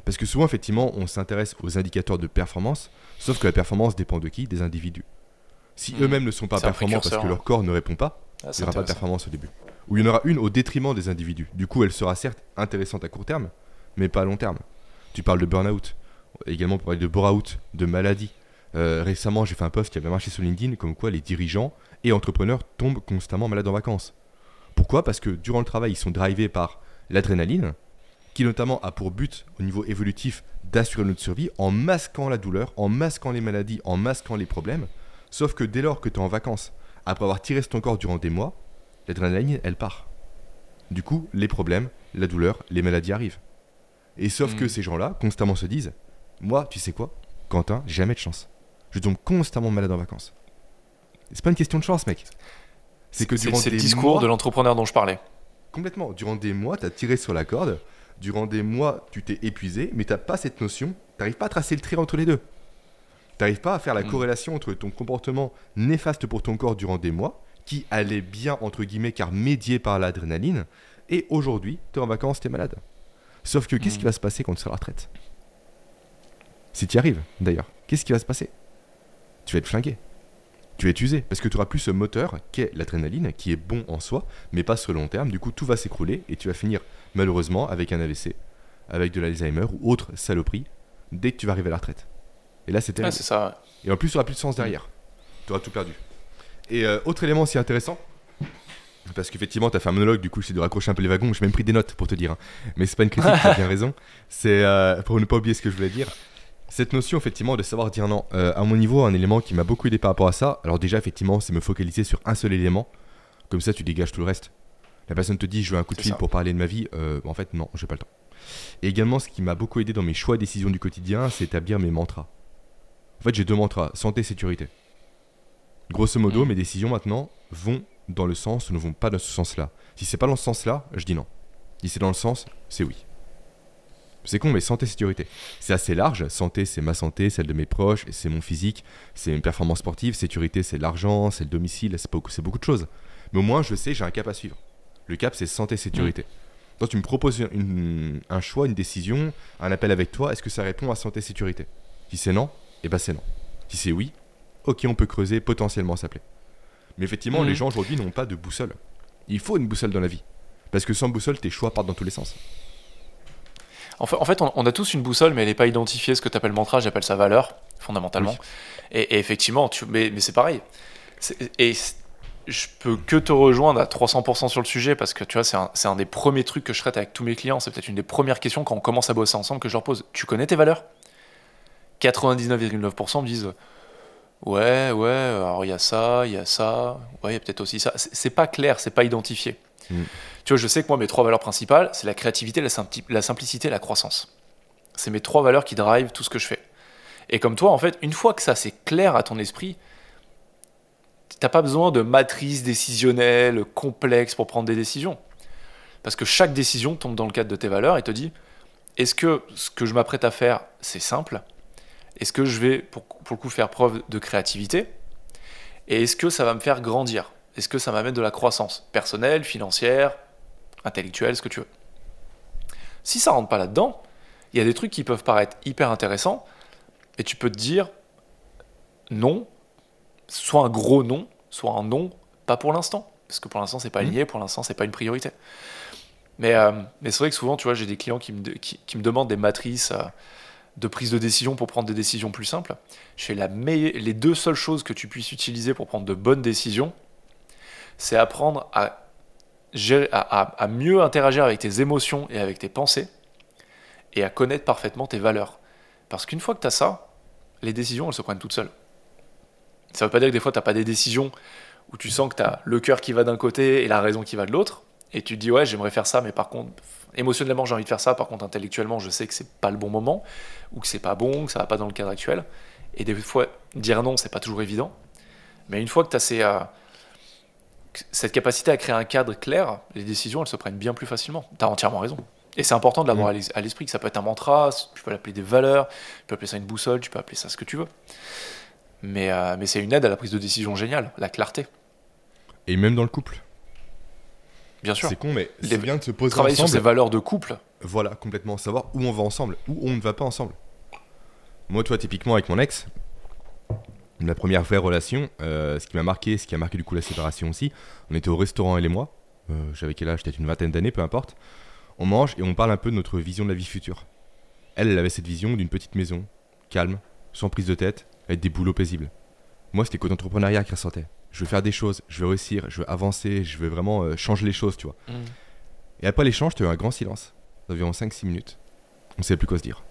Speaker 2: Parce que souvent, effectivement, on s'intéresse aux indicateurs de performance, sauf que la performance dépend de qui? Des individus. Si
Speaker 1: Mhm.
Speaker 2: eux-mêmes ne sont pas performants parce que
Speaker 1: hein.
Speaker 2: leur corps ne répond pas,
Speaker 1: Ah,
Speaker 2: il n'y aura pas de performance au début. Ou il y en aura une au détriment des individus. Du coup, elle sera certes intéressante à court terme, mais pas à long terme. Tu parles de burn-out, également pour parler de bore-out, de maladie. Euh, récemment, j'ai fait un post qui avait marché sur LinkedIn, comme quoi les dirigeants et entrepreneurs tombent constamment malades en vacances. Pourquoi? Parce que durant le travail, ils sont drivés par l'adrénaline, qui notamment a pour but, au niveau évolutif, d'assurer notre survie en masquant la douleur, en masquant les maladies, en masquant les problèmes. Sauf que dès lors que tu es en vacances, Après avoir tiré sur ton corps durant des mois, l'adrénaline, elle part. Du coup, les problèmes, la douleur, les maladies arrivent. Et sauf
Speaker 1: Mm.
Speaker 2: que ces gens-là, constamment se disent Moi, tu sais quoi Quentin, j'ai jamais de chance. Je tombe constamment malade en vacances. C'est pas une question de chance, mec. C'est que durant
Speaker 1: c'est le
Speaker 2: des
Speaker 1: discours
Speaker 2: mois,
Speaker 1: de l'entrepreneur dont je parlais.
Speaker 2: Complètement. Durant des mois, tu as tiré sur la corde. Durant des mois, tu t'es épuisé, mais t'as pas cette notion. T'arrives pas à tracer le trait entre les deux. T'arrives pas à faire la
Speaker 1: Mm.
Speaker 2: corrélation entre ton comportement néfaste pour ton corps durant des mois, qui allait bien, entre guillemets, car médié par l'adrénaline, et aujourd'hui, t'es en vacances, t'es malade. Sauf que qu'est-ce
Speaker 1: Mm.
Speaker 2: qui va se passer quand tu seras à la retraite? Si tu y arrives, d'ailleurs, qu'est-ce qui va se passer? Tu vas être flingué. Tu vas être usé, parce que tu auras plus ce moteur qu'est l'adrénaline, qui est bon en soi, mais pas sur le long terme. Du coup, tout va s'écrouler et tu vas finir malheureusement avec un AVC, avec de l'Alzheimer ou autre saloperie dès que tu vas arriver à la retraite. Et là, c'est
Speaker 1: Ouais,
Speaker 2: terrible.
Speaker 1: c'est ça.
Speaker 2: et en plus, tu n'auras plus de sens derrière. Tu auras tout perdu. Et euh, autre élément aussi intéressant, parce qu'effectivement, tu as fait un monologue, du coup, j'essaie de raccrocher un peu les wagons. J'ai même pris des notes pour te dire. hein. Mais c'est pas une critique, tu as bien raison. C'est euh, pour ne pas oublier ce que je voulais dire. Cette notion, effectivement, de savoir dire non. Euh, à mon niveau, un élément qui m'a beaucoup aidé par rapport à ça, alors déjà, effectivement, c'est me focaliser sur un seul élément. Comme ça, tu dégages tout le reste. La personne te dit, je veux un coup de
Speaker 1: C'est
Speaker 2: fil
Speaker 1: ça.
Speaker 2: pour parler de ma vie. Euh, en fait, non, j'ai pas le temps. Et également, ce qui m'a beaucoup aidé dans mes choix et décisions du quotidien, c'est établir mes mantras. En fait, j'ai deux mantras santé, sécurité. Grosso modo,
Speaker 1: Mm.
Speaker 2: mes décisions maintenant vont dans le sens ou ne vont pas dans ce sens-là. Si c'est pas dans ce sens-là, je dis non. Si c'est dans le sens, c'est oui. C'est con, mais santé, sécurité. C'est assez large. Santé, c'est ma santé, celle de mes proches, c'est mon physique, c'est une performance sportive. Sécurité, c'est l'argent, c'est le domicile, c'est beaucoup, de choses. Mais au moins, je sais, j'ai un cap à suivre. Le cap, c'est santé, sécurité. Quand tu me proposes une- un choix, une décision, un appel avec toi, est-ce que ça répond à santé, sécurité? Si c'est non, eh ben c'est non. Si c'est oui, ok, on peut creuser, potentiellement s'appeler. Mais effectivement,
Speaker 1: Mhm.
Speaker 2: les gens aujourd'hui n'ont pas de boussole. Il faut une boussole dans la vie. Parce que sans boussole, tes choix partent dans tous les sens.
Speaker 1: En fait, on, a tous une boussole, mais elle n'est pas identifiée. Ce que tu appelles mantra, j'appelle ça valeur, fondamentalement.
Speaker 2: Oui.
Speaker 1: Et, et effectivement, tu, mais, mais c'est pareil. Et je peux que te rejoindre à 300% sur le sujet parce que tu vois, c'est un, c'est un des premiers trucs que je traite avec tous mes clients. C'est peut-être une des premières questions quand on commence à bosser ensemble que je leur pose. Tu connais tes valeurs? 99,9% me disent Ouais, ouais, alors il y a ça, il y a ça, ouais, il y a peut-être aussi ça. C'est pas clair, c'est pas identifié.
Speaker 2: Mm.
Speaker 1: Tu vois, je sais que moi, mes trois valeurs principales, c'est la créativité, la simplicité et la croissance. C'est mes trois valeurs qui drivent tout ce que je fais. Et comme toi, en fait, une fois que ça c'est clair à ton esprit, t'as pas besoin de matrice décisionnelle complexe pour prendre des décisions. Parce que chaque décision tombe dans le cadre de tes valeurs et te dit est-ce que ce que je m'apprête à faire, c'est simple? Est-ce que je vais, pour, pour le coup, faire preuve de créativité Et est-ce que ça va me faire grandir Est-ce que ça m'amène de la croissance personnelle, financière, intellectuelle, ce que tu veux? Si ça rentre pas là-dedans, il y a des trucs qui peuvent paraître hyper intéressants et tu peux te dire non, soit un gros non, soit un non, pas pour l'instant. Parce que pour l'instant, c'est pas
Speaker 2: Mhm.
Speaker 1: aligné, pour l'instant, c'est pas une priorité. Mais, euh, mais c'est vrai que souvent, tu vois, j'ai des clients qui me, qui me demandent des matrices euh, de prise de décision pour prendre des décisions plus simples. Fais la les deux seules choses que tu puisses utiliser pour prendre de bonnes décisions, c'est apprendre à, à, mieux interagir avec tes émotions et avec tes pensées et à connaître parfaitement tes valeurs. Parce qu'une fois que tu as ça, les décisions, elles se prennent toutes seules. Ça veut pas dire que des fois, tu n'as pas des décisions où tu sens que tu as le cœur qui va d'un côté et la raison qui va de l'autre, et tu te dis, ouais, j'aimerais faire ça, mais par contre, émotionnellement, j'ai envie de faire ça, par contre, intellectuellement, je sais que c'est pas le bon moment, ou que c'est pas bon, que ça va pas dans le cadre actuel. Et des fois, dire non, c'est pas toujours évident. Mais une fois que tu as ces, euh, cette capacité à créer un cadre clair, les décisions, elles se prennent bien plus facilement. Tu as entièrement raison. Et c'est important de l'avoir
Speaker 2: Mm.
Speaker 1: à l'es- à l'esprit, que ça peut être un mantra, tu peux l'appeler des valeurs, tu peux appeler ça une boussole, tu peux appeler ça ce que tu veux. Mais, euh, mais c'est une aide à la prise de décision géniale, la clarté,
Speaker 2: Et même dans le couple.
Speaker 1: Bien sûr.
Speaker 2: C'est con, mais c'est bien de se poser
Speaker 1: Travailler sur
Speaker 2: ensemble.
Speaker 1: ces valeurs de couple,
Speaker 2: Voilà, complètement. Savoir où on va ensemble, où on ne va pas ensemble. Moi, toi, typiquement, avec mon ex, la première vraie relation, euh, ce qui m'a marqué, ce qui a marqué du coup la séparation aussi, on était au restaurant, elle et moi. Euh, J'avais quel âge? Peut-être une vingtaine d'années, peu importe. On mange et on parle un peu de notre vision de la vie future. Elle, elle avait cette vision d'une petite maison, calme, sans prise de tête, avec des boulots paisibles. Moi, c'était côté entrepreneuriat qui ressortait. Je veux faire des choses, je veux réussir, je veux avancer, je veux vraiment euh, changer les choses, tu vois. Et après l'échange, tu as eu un grand silence, d'environ 5-6 minutes. On ne savait plus quoi se dire.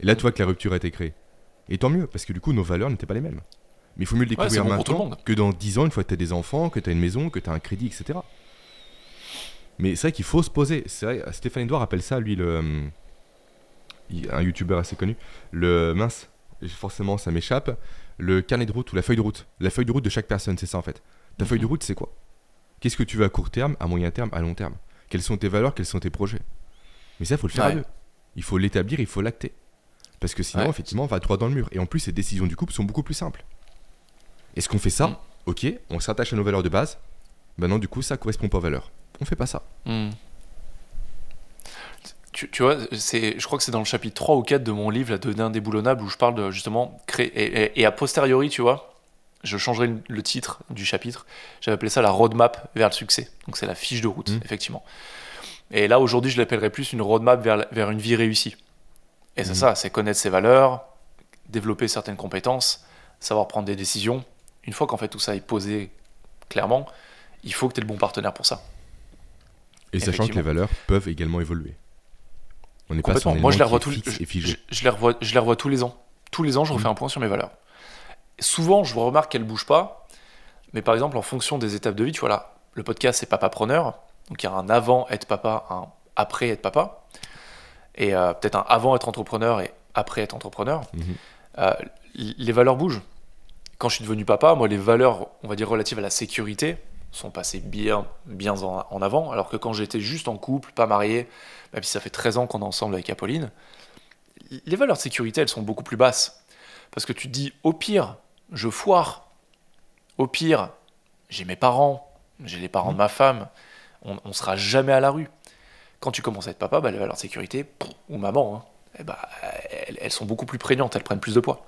Speaker 2: Et là, tu vois que la rupture a été créée. Et tant mieux, parce que du coup, nos valeurs n'étaient pas les mêmes. Mais il faut mieux le
Speaker 1: Ouais,
Speaker 2: découvrir
Speaker 1: bon le
Speaker 2: maintenant que dans 10 ans, une fois que tu as des enfants, que tu as une maison, que tu as un crédit, etc. Mais c'est vrai qu'il faut se poser. C'est vrai, Stéphane Edouard appelle ça, lui, le. hum, un youtubeur assez connu. Le. Mince, forcément, ça m'échappe. Le carnet de route ou la feuille de route. La feuille de route de chaque personne, c'est ça en fait. Ta feuille de route, c'est quoi? Qu'est-ce que tu veux à court terme, à moyen terme, à long terme? Quelles sont tes valeurs, quels sont tes projets? Mais ça, il faut le faire à deux. Il faut l'établir, il faut l'acter. Parce que sinon,
Speaker 1: Ouais.
Speaker 2: effectivement, on va droit dans le mur. Et en plus, ces décisions du couple sont beaucoup plus simples. Est-ce qu'on fait ça?
Speaker 1: Mm.
Speaker 2: Ok, on s'attache à nos valeurs de base. Maintenant, du coup, ça correspond pas aux valeurs. On fait pas ça.
Speaker 1: Hmm. Tu, tu vois, c'est, je crois que c'est dans le chapitre 3 ou 4 de mon livre, là, de Indéboulonnable, où je parle de justement créer. Et, et- et a posteriori, tu vois, je changerai le, titre du chapitre. J'avais appelé ça la roadmap vers le succès. Donc c'est la fiche de route,
Speaker 2: Mm.
Speaker 1: effectivement. Et là, aujourd'hui, je l'appellerais plus une roadmap vers, la- vers une vie réussie. Et c'est
Speaker 2: Mm.
Speaker 1: ça, c'est connaître ses valeurs, développer certaines compétences, savoir prendre des décisions. Une fois qu'en fait tout ça est posé clairement, il faut que tu aies le bon partenaire pour ça.
Speaker 2: Et sachant que les valeurs peuvent également évoluer. On sur
Speaker 1: Complètement. Moi, je les revois tous
Speaker 2: est
Speaker 1: je, je les revois, je les revois tous les ans. Tous les ans, je refais
Speaker 2: Mhm.
Speaker 1: un point sur mes valeurs. Souvent, je remarque qu'elles bougent pas. Mais par exemple, en fonction des étapes de vie, tu vois là, le podcast c'est papa preneur. Donc il y a un avant être papa, un après être papa, et euh, peut-être un avant être entrepreneur et après être entrepreneur.
Speaker 2: Mhm.
Speaker 1: Euh, les valeurs bougent. Quand je suis devenu papa, moi, les valeurs, on va dire relatives à la sécurité, sont passées bien, bien en, avant. Alors que quand j'étais juste en couple, pas marié, même si ça fait 13 ans qu'on est ensemble avec Apolline, les valeurs de sécurité, elles sont beaucoup plus basses. Parce que tu te dis, au pire, je foire. Au pire, j'ai mes parents, j'ai les parents de ma femme, on, on sera jamais à la rue. Quand tu commences à être papa, bah, les valeurs de sécurité, ou maman, hein, eh bah, elles, elles sont beaucoup plus prégnantes, elles prennent plus de poids.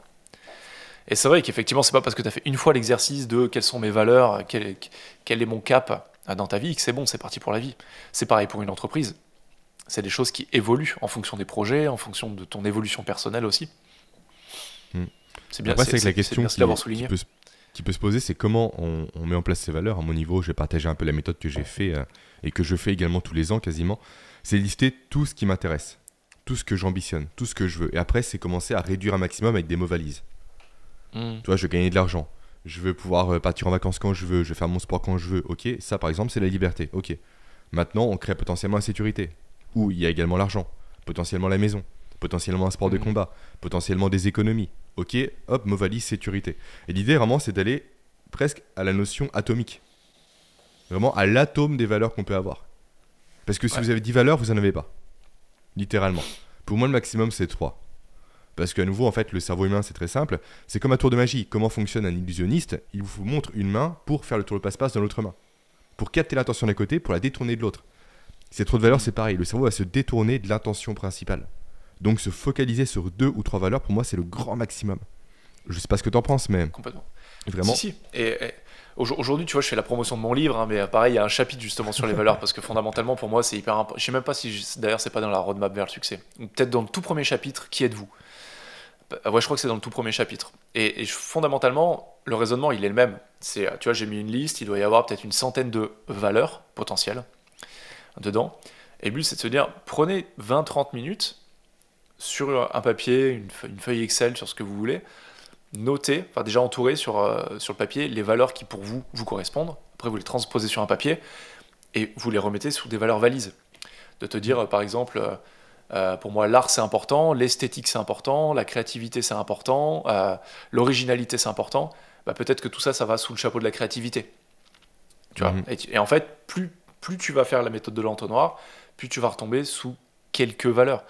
Speaker 1: Et c'est vrai qu'effectivement, c'est pas parce que tu as fait une fois l'exercice de quelles sont mes valeurs, quel, quel est mon cap dans ta vie, que c'est bon, c'est parti pour la vie. C'est pareil pour une entreprise. C'est des choses qui évoluent en fonction des projets, en fonction de ton évolution personnelle aussi.
Speaker 2: Hmm.
Speaker 1: C'est bien,
Speaker 2: Après, c'est que la question qui, qui
Speaker 1: souligné.
Speaker 2: peut, qui peut se poser, c'est comment on, on met en place ces valeurs. À mon niveau, je vais partager un peu la méthode que j'ai fait euh, et que je fais également tous les ans quasiment. C'est lister tout ce qui m'intéresse, tout ce que j'ambitionne, tout ce que je veux. Et après, c'est commencer à réduire un maximum avec des mots valises.
Speaker 1: Hmm.
Speaker 2: Tu vois, je veux gagner de l'argent. Je veux pouvoir euh, partir en vacances quand je veux. Je veux faire mon sport quand je veux. Ok, ça par exemple, c'est la liberté. Ok. Maintenant, on crée potentiellement la sécurité. Où il y a également l'argent. Potentiellement la maison. Potentiellement un sport de
Speaker 1: Mhm.
Speaker 2: combat. Potentiellement des économies. Ok, hop, mot valise, sécurité. Et l'idée vraiment, c'est d'aller presque à la notion atomique. Vraiment à l'atome des valeurs qu'on peut avoir. Parce que si
Speaker 1: Ouais.
Speaker 2: vous avez 10 valeurs, vous en avez pas. Littéralement. Pour moi, le maximum, c'est 3. Parce qu'à nouveau, en fait, le cerveau humain, c'est très simple. C'est comme un tour de magie. Comment fonctionne un illusionniste? Il vous montre une main pour faire le tour de passe-passe dans l'autre main. Pour capter l'attention d'un côté, pour la détourner de l'autre. Ces trop de valeurs, c'est pareil. Le cerveau va se détourner de l'intention principale. Donc se focaliser sur deux ou trois valeurs, pour moi, c'est le grand maximum. Je sais pas ce que t'en penses, mais
Speaker 1: Complètement.
Speaker 2: vraiment.
Speaker 1: Si, si. Et, et aujourd- aujourd'hui, tu vois, je fais la promotion de mon livre, hein, mais euh, pareil, il y a un chapitre justement sur les valeurs, parce que fondamentalement, pour moi, c'est hyper important. Je sais même pas si, d'ailleurs, c'est pas dans la roadmap vers le succès. Peut-être dans le tout premier chapitre, qui êtes-vous? Ouais, je crois que c'est dans le tout premier chapitre. Et, fondamentalement, le raisonnement, il est le même. C'est, euh, tu vois, j'ai mis une liste, il doit y avoir peut-être une centaine de valeurs potentielles dedans. Et le but, c'est de se dire, prenez 20-30 minutes sur un papier, une une feuille Excel, sur ce que vous voulez, notez, enfin déjà entourez sur, euh, sur le papier les valeurs qui pour vous vous correspondent. Après, vous les transposez sur un papier et vous les remettez sous des valeurs valises. De te dire, euh, par exemple, euh, pour moi, l'art c'est important, l'esthétique c'est important, la créativité c'est important, euh, l'originalité c'est important. Bah, peut-être que tout ça, ça va sous le chapeau de la créativité. Tu vois
Speaker 2: Mhm.
Speaker 1: et, tu- et en fait, plus, plus tu vas faire la méthode de l'entonnoir, plus tu vas retomber sous quelques valeurs.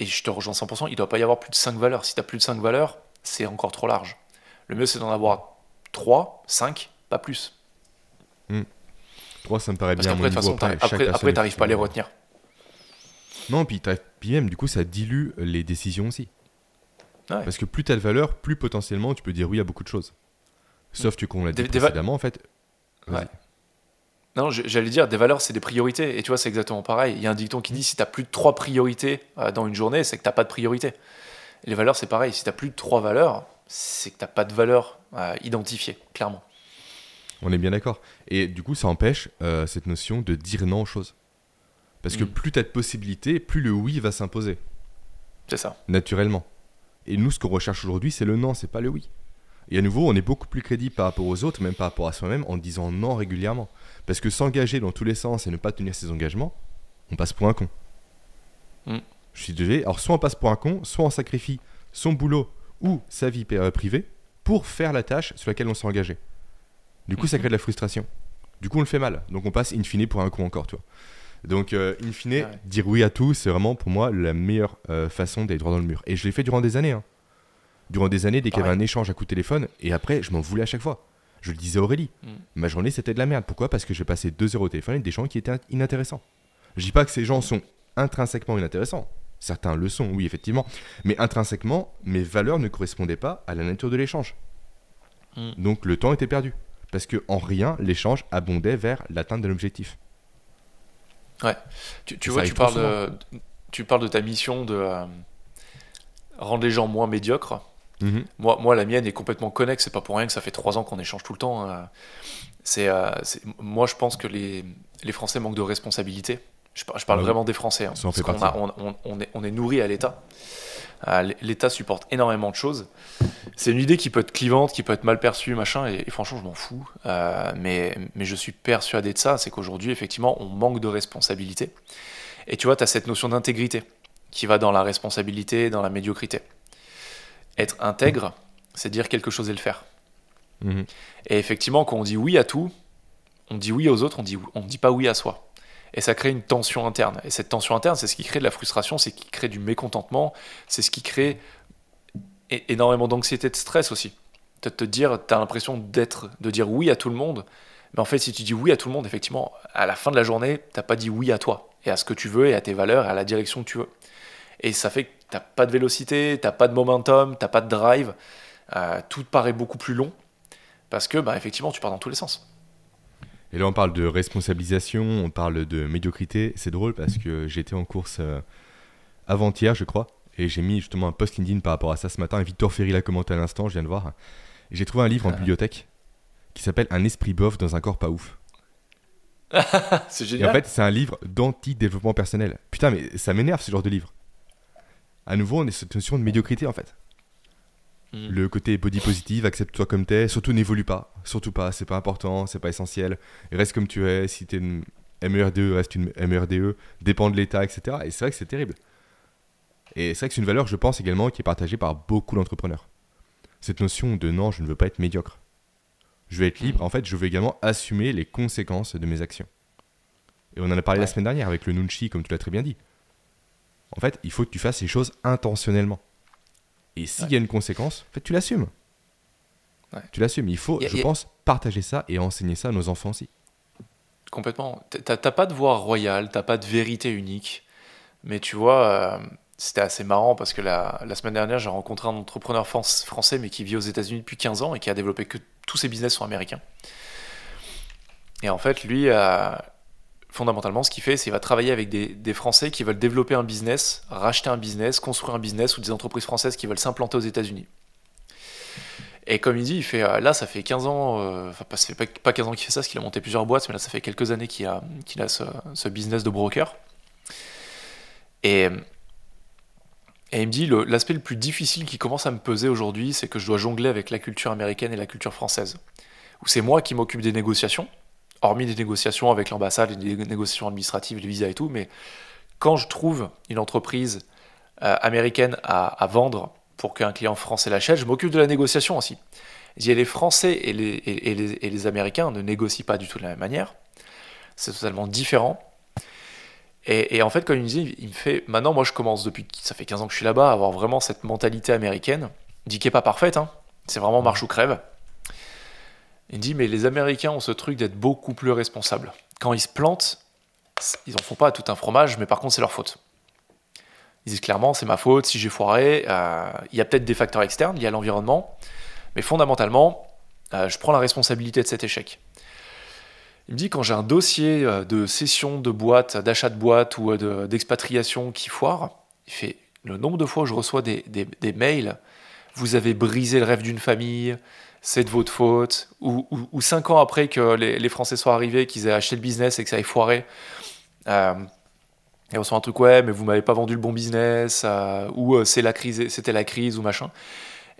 Speaker 1: Et je te rejoins 100%, il ne doit pas y avoir plus de 5 valeurs. Si tu as plus de 5 valeurs, c'est encore trop large. Le mieux, c'est d'en avoir 3, 5, pas plus.
Speaker 2: 3, ça me paraît
Speaker 1: Parce
Speaker 2: bien.
Speaker 1: de toute façon, après,
Speaker 2: personne
Speaker 1: après, t'arrives pas à les retenir.
Speaker 2: Non, puis, puis même, du coup, ça dilue les décisions aussi.
Speaker 1: Ouais.
Speaker 2: Parce que plus tu as de valeur, plus potentiellement tu peux dire oui à beaucoup de choses. Sauf que, comme on l'a dit
Speaker 1: Des- des
Speaker 2: précédemment, en fait.
Speaker 1: Ouais. Non, j'allais dire, des valeurs, c'est des priorités. Et tu vois, c'est exactement pareil. Il y a un dicton qui dit si tu as plus de 3 priorités euh, dans une journée, c'est que tu pas de priorité. Les valeurs, c'est pareil. Si tu plus de 3 valeurs, c'est que tu pas de valeur euh, identifiée, clairement.
Speaker 2: On est bien d'accord. Et du coup, ça empêche euh, cette notion de dire non aux choses. Parce que
Speaker 1: Mm.
Speaker 2: plus tu as de possibilités, plus le oui va s'imposer,
Speaker 1: C'est ça.
Speaker 2: naturellement. Et nous, ce qu'on recherche aujourd'hui, c'est le non, c'est pas le oui. Et à nouveau, on est beaucoup plus crédible par rapport aux autres, même par rapport à soi-même, en disant non régulièrement. Parce que s'engager dans tous les sens et ne pas tenir ses engagements, on passe pour un con.
Speaker 1: Mm.
Speaker 2: Je suis désolé. Alors, soit on passe pour un con, soit on sacrifie son boulot ou sa vie euh, privée pour faire la tâche sur laquelle on s'est engagé. Du coup, ça
Speaker 1: Mhm.
Speaker 2: crée de la frustration. Du coup, on le fait mal. Donc, on passe in fine pour un con encore, tu vois. Donc, euh, in fine,
Speaker 1: Ouais.
Speaker 2: dire oui à tout, c'est vraiment pour moi la meilleure euh, façon d'aller droit dans le mur. Et je l'ai fait durant des années. hein. Durant des années, dès qu'il y avait un échange à coup de téléphone, et après, je m'en voulais à chaque fois. Je le disais à Aurélie.
Speaker 1: Mm.
Speaker 2: Ma journée, c'était de la merde. Pourquoi? Parce que je passais deux heures au téléphone avec des gens qui étaient inintéressants. Je dis pas que ces gens sont intrinsèquement inintéressants. Certains le sont, oui, effectivement. Mais intrinsèquement, mes valeurs ne correspondaient pas à la nature de l'échange.
Speaker 1: Mm.
Speaker 2: Donc le temps était perdu. Parce que en rien, l'échange abondait vers l'atteinte de l'objectif.
Speaker 1: Tu, vois, tu parles, de, tu parles de ta mission de euh, rendre les gens moins médiocres. Moi, moi, la mienne est complètement connexe. C'est pas pour rien que ça fait trois ans qu'on échange tout le temps. hein. C'est, euh, moi, je pense que les, les Français manquent de responsabilité. Je, par- je parle
Speaker 2: Ah oui.
Speaker 1: vraiment des Français. hein, parce a- on est, on est nourri à l'État. Euh, L'État supporte énormément de choses. C'est une idée qui peut être clivante, qui peut être mal perçue, machin. Et, et franchement, je m'en fous. Euh, mais, mais je suis persuadé de ça. C'est qu'aujourd'hui, effectivement, on manque de responsabilité. Et tu vois, tu as cette notion d'intégrité qui va dans la responsabilité, dans la médiocrité. Être intègre, c'est dire quelque chose et le faire.
Speaker 2: Mhm.
Speaker 1: Et effectivement, quand on dit oui à tout, on dit oui aux autres, on dit, on dit pas oui à soi. Et ça crée une tension interne. Et cette tension interne, c'est ce qui crée de la frustration, c'est ce qui crée du mécontentement, c'est ce qui crée énormément d'anxiété, de stress aussi. De te dire, tu as l'impression d'être, de dire oui à tout le monde, mais en fait, si tu dis oui à tout le monde, effectivement, à la fin de la journée, t'as pas dit oui à toi, et à ce que tu veux, et à tes valeurs, et à la direction que tu veux. Et ça fait que t'as pas de vélocité, t'as pas de momentum, t'as pas de drive, euh, tout paraît beaucoup plus long, parce que, bah, effectivement, tu pars dans tous les sens.
Speaker 2: Et là, on parle de responsabilisation, on parle de médiocrité. C'est drôle parce que j'étais en course euh, avant-hier, je crois, et j'ai mis justement un post LinkedIn par rapport à ça ce matin. Et Victor Ferry l'a commenté à l'instant, je viens de voir. Et j'ai trouvé un livre en
Speaker 1: Ah.
Speaker 2: bibliothèque qui s'appelle Un esprit bof dans un corps pas ouf.
Speaker 1: C'est
Speaker 2: Et
Speaker 1: génial.
Speaker 2: en fait, c'est un livre d'anti-développement personnel. Putain, mais ça m'énerve ce genre de livre. À nouveau, on est sur cette notion de médiocrité en fait.
Speaker 1: Mm.
Speaker 2: Le côté body positive, accepte-toi comme t'es, surtout n'évolue pas, surtout pas, c'est pas important, c'est pas essentiel, reste comme tu es, si t'es une MERDE, reste une MERDE, dépend de l'État, etc. Et c'est vrai que c'est terrible. Et c'est vrai que c'est une valeur, je pense, également, qui est partagée par beaucoup d'entrepreneurs. Cette notion de non, je ne veux pas être médiocre. Je veux être libre,
Speaker 1: Mhm.
Speaker 2: en fait, je veux également assumer les conséquences de mes actions. Et on en a parlé la semaine dernière avec le Nunchi, comme tu l'as très bien dit. En fait, il faut que tu fasses les choses intentionnellement. Et s'il y a une conséquence, en fait, tu l'assumes.
Speaker 1: Ouais.
Speaker 2: Tu l'assumes. Il faut,
Speaker 1: a-
Speaker 2: je
Speaker 1: a-
Speaker 2: pense, partager ça et enseigner ça à nos enfants aussi.
Speaker 1: Complètement. T'as pas de voix royale, t'as pas de vérité unique. Mais tu vois, euh, c'était assez marrant parce que la, la semaine dernière, j'ai rencontré un entrepreneur fran- français, mais qui vit aux États-Unis depuis 15 ans et qui a développé que tous ses business sont américains. Et en fait, lui, euh, fondamentalement, ce qu'il fait, c'est qu'il va travailler avec des, Français qui veulent développer un business, racheter un business, construire un business ou des entreprises françaises qui veulent s'implanter aux États-Unis. Et comme il dit, il fait, euh, là, ça fait 15 ans, euh, enfin, ça fait pas, pas 15 ans qu'il fait ça, parce qu'il a monté plusieurs boîtes, mais là, ça fait quelques années qu'il a, ce, business de broker. Et, il me dit, l'aspect le plus difficile qui commence à me peser aujourd'hui, c'est que je dois jongler avec la culture américaine et la culture française. Où c'est moi qui m'occupe des négociations, hormis des négociations avec l'ambassade des négociations administratives, les visas et tout, mais quand je trouve une entreprise euh, américaine à, vendre pour qu'un client français l'achète, je m'occupe de la négociation aussi. Dis, les Français et les, Américains ne négocient pas du tout de la même manière. C'est totalement différent. Et, en fait, comme il me dit, il me fait, maintenant, moi, je commence depuis, ça fait 15 ans que je suis là-bas, à avoir vraiment cette mentalité américaine, dit qui est pas parfaite, hein. c'est vraiment marche ou crève. Il dit, mais les Américains ont ce truc d'être beaucoup plus responsables. Quand ils se plantent, ils en font pas tout un fromage, mais par contre, c'est leur faute. Ils disent clairement, c'est ma faute, si j'ai foiré, euh, il y a peut-être des facteurs externes, il y a l'environnement, mais fondamentalement, euh, je prends la responsabilité de cet échec. Il me dit quand j'ai un dossier euh, de cession de boîte, d'achat de boîte ou de- d'expatriation qui foire, il fait le nombre de fois où je reçois des mails, vous avez brisé le rêve d'une famille, c'est de votre faute, ou, ou- ou cinq ans après que les, les Français soient arrivés, qu'ils aient acheté le business et que ça ait foiré, euh, et on reçoit un truc ouais mais vous m'avez pas vendu le bon business, euh, ou euh, c'est la crise, c'était la crise ou machin.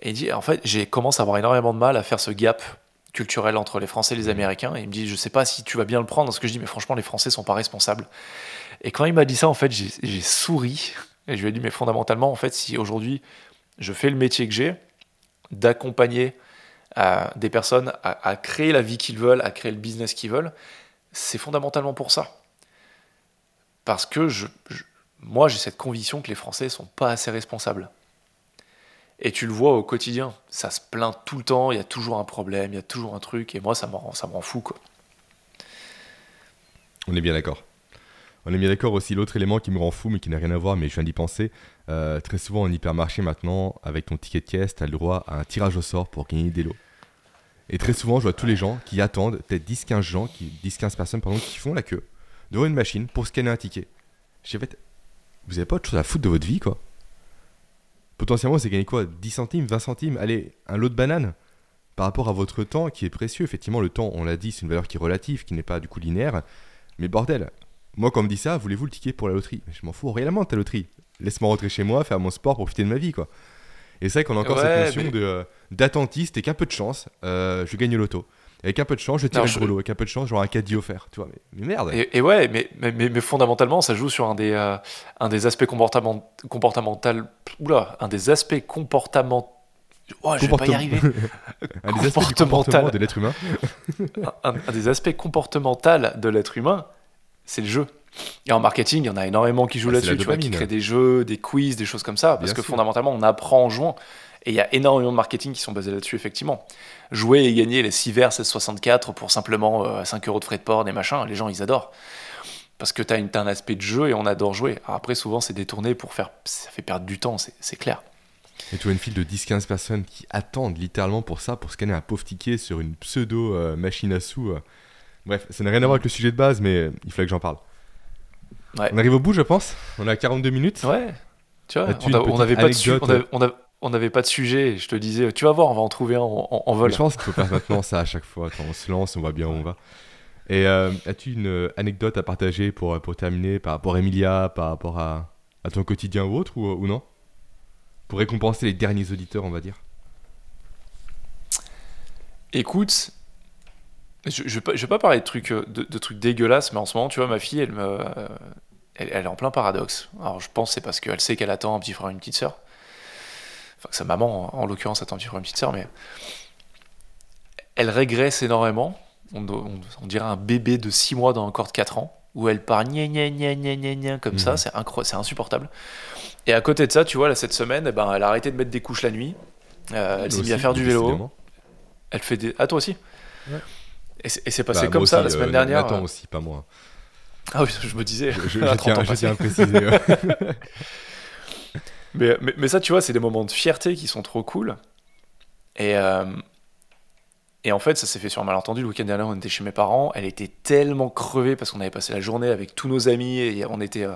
Speaker 1: Et il dit, en fait, j'ai commencé à avoir énormément de mal à faire ce gap culturel entre les Français et les Américains. Et il me dit, je sais pas si tu vas bien le prendre, ce que je dis, mais franchement, les Français sont pas responsables. Et quand il m'a dit ça, en fait, j'ai souri. Et je lui ai dit, mais fondamentalement, en fait, si aujourd'hui je fais le métier que j'ai, d'accompagner euh, des personnes à, créer la vie qu'ils veulent, à créer le business qu'ils veulent, c'est fondamentalement pour ça. Parce que moi, j'ai cette conviction que les Français sont pas assez responsables. Et tu le vois au quotidien, ça se plaint tout le temps, il y a toujours un problème, il y a toujours un truc, et moi, ça me rend, ça me rend fou.
Speaker 2: On est bien d'accord. On est bien d'accord aussi, l'autre élément qui me rend fou, mais qui n'a rien à voir, mais je viens d'y penser. Euh, très souvent en hypermarché maintenant, avec ton ticket de caisse, tu as le droit à un tirage au sort pour gagner des lots. Et très souvent, je vois tous les gens qui attendent, peut-être 10-15 gens, 10-15 personnes pardon, qui font la queue devant une machine pour scanner un ticket. J'ai fait, vous avez pas autre chose à foutre de votre vie, quoi Potentiellement, c'est gagner quoi 10 centimes, 20 centimes Allez, un lot de bananes par rapport à votre temps qui est précieux. Effectivement, le temps, on l'a dit, c'est une valeur qui est relative, qui n'est pas du coup linéaire. Mais bordel, moi, quand on me dit ça, voulez-vous le ticket pour la loterie? Je m'en fous réellement de ta loterie. Laisse-moi rentrer chez moi, faire mon sport, profiter de ma vie, quoi. Et c'est vrai qu'on a encore cette notion euh, d'attentiste et qu'un peu de chance, euh, je gagne l'auto. Avec un peu de chance, je tire le brûlot. Avec un peu de chance, j'aurai un caddie offert. Tu vois, mais, merde.
Speaker 1: Et, ouais, mais, mais, mais, fondamentalement, ça joue sur un des, euh, un des aspects comportement, comportementaux. Oula, un des aspects comportementaux. Oh, je vais pas y arriver.
Speaker 2: un des aspects comportement de l'être humain.
Speaker 1: un, des aspects comportementaux de l'être humain, c'est le jeu. Et en marketing, il y en a énormément qui jouent ah, là-dessus, tu vois, qui créent des jeux, des quiz, des choses comme ça, parce que fondamentalement, on apprend en jouant. Et il y a énormément de marketing qui sont basés là-dessus, effectivement. Jouer et gagner les 6 vers 1664 pour simplement 5 euh, euros de frais de port, des machins, les gens, ils adorent. Parce que tu as, un aspect de jeu et on adore jouer. après, souvent, c'est détourné pour faire. Ça fait perdre du temps, c'est clair.
Speaker 2: Et tu vois une file de 10-15 personnes qui attendent littéralement pour ça, pour scanner un pauvre ticket sur une pseudo euh, machine à sous. Euh. Bref, ça n'a rien à voir avec le sujet de base, mais il fallait que j'en parle. On arrive au bout, je pense. On a 42 minutes.
Speaker 1: Ouais. Tu vois, on n'avait pas, de on n'avait pas de sujet. Je te disais, tu vas voir, on va en trouver un en, vol.
Speaker 2: je pense qu'il faut faire maintenant ça à chaque fois. on se lance, on voit bien où on va. Et euh, as-tu une euh, anecdote à partager pour, pour terminer par rapport à Emilia, par rapport à, ton quotidien ou autre, ou, non? Pour récompenser les derniers auditeurs, on va dire.
Speaker 1: Écoute, je, je, vais, pas, parler de trucs, euh, de, trucs dégueulasses, mais en ce moment, tu vois, ma fille, elle, me, elle, est en plein paradoxe. Alors je pense c'est parce qu'elle sait qu'elle attend un petit frère et une petite sœur enfin sa maman en, l'occurrence attend un petit frère une petite sœur, mais elle régresse énormément. On, dirait un bébé de 6 mois dans un corps de 4 ans, où elle part gna gna gna gna gna gna comme ça, mhm. c'est c'est insupportable. Et à côté de ça, tu vois, là, cette semaine, eh ben, elle a arrêté de mettre des couches la nuit. Euh, elle s'est mise à faire du vélo. Elle fait des. Ah, toi aussi? Et c'est passé bah, comme ça la semaine euh, dernière.
Speaker 2: Attends aussi, pas moi.
Speaker 1: Ah oui, je me disais.
Speaker 2: Je, je, je tiens, à préciser.
Speaker 1: Mais, mais, ça, tu vois, c'est des moments de fierté qui sont trop cool. Et, euh, et en fait, ça s'est fait sur un malentendu. Le week-end dernier, on était chez mes parents. Elle était tellement crevée parce qu'on avait passé la journée avec tous nos amis. Et on était, euh,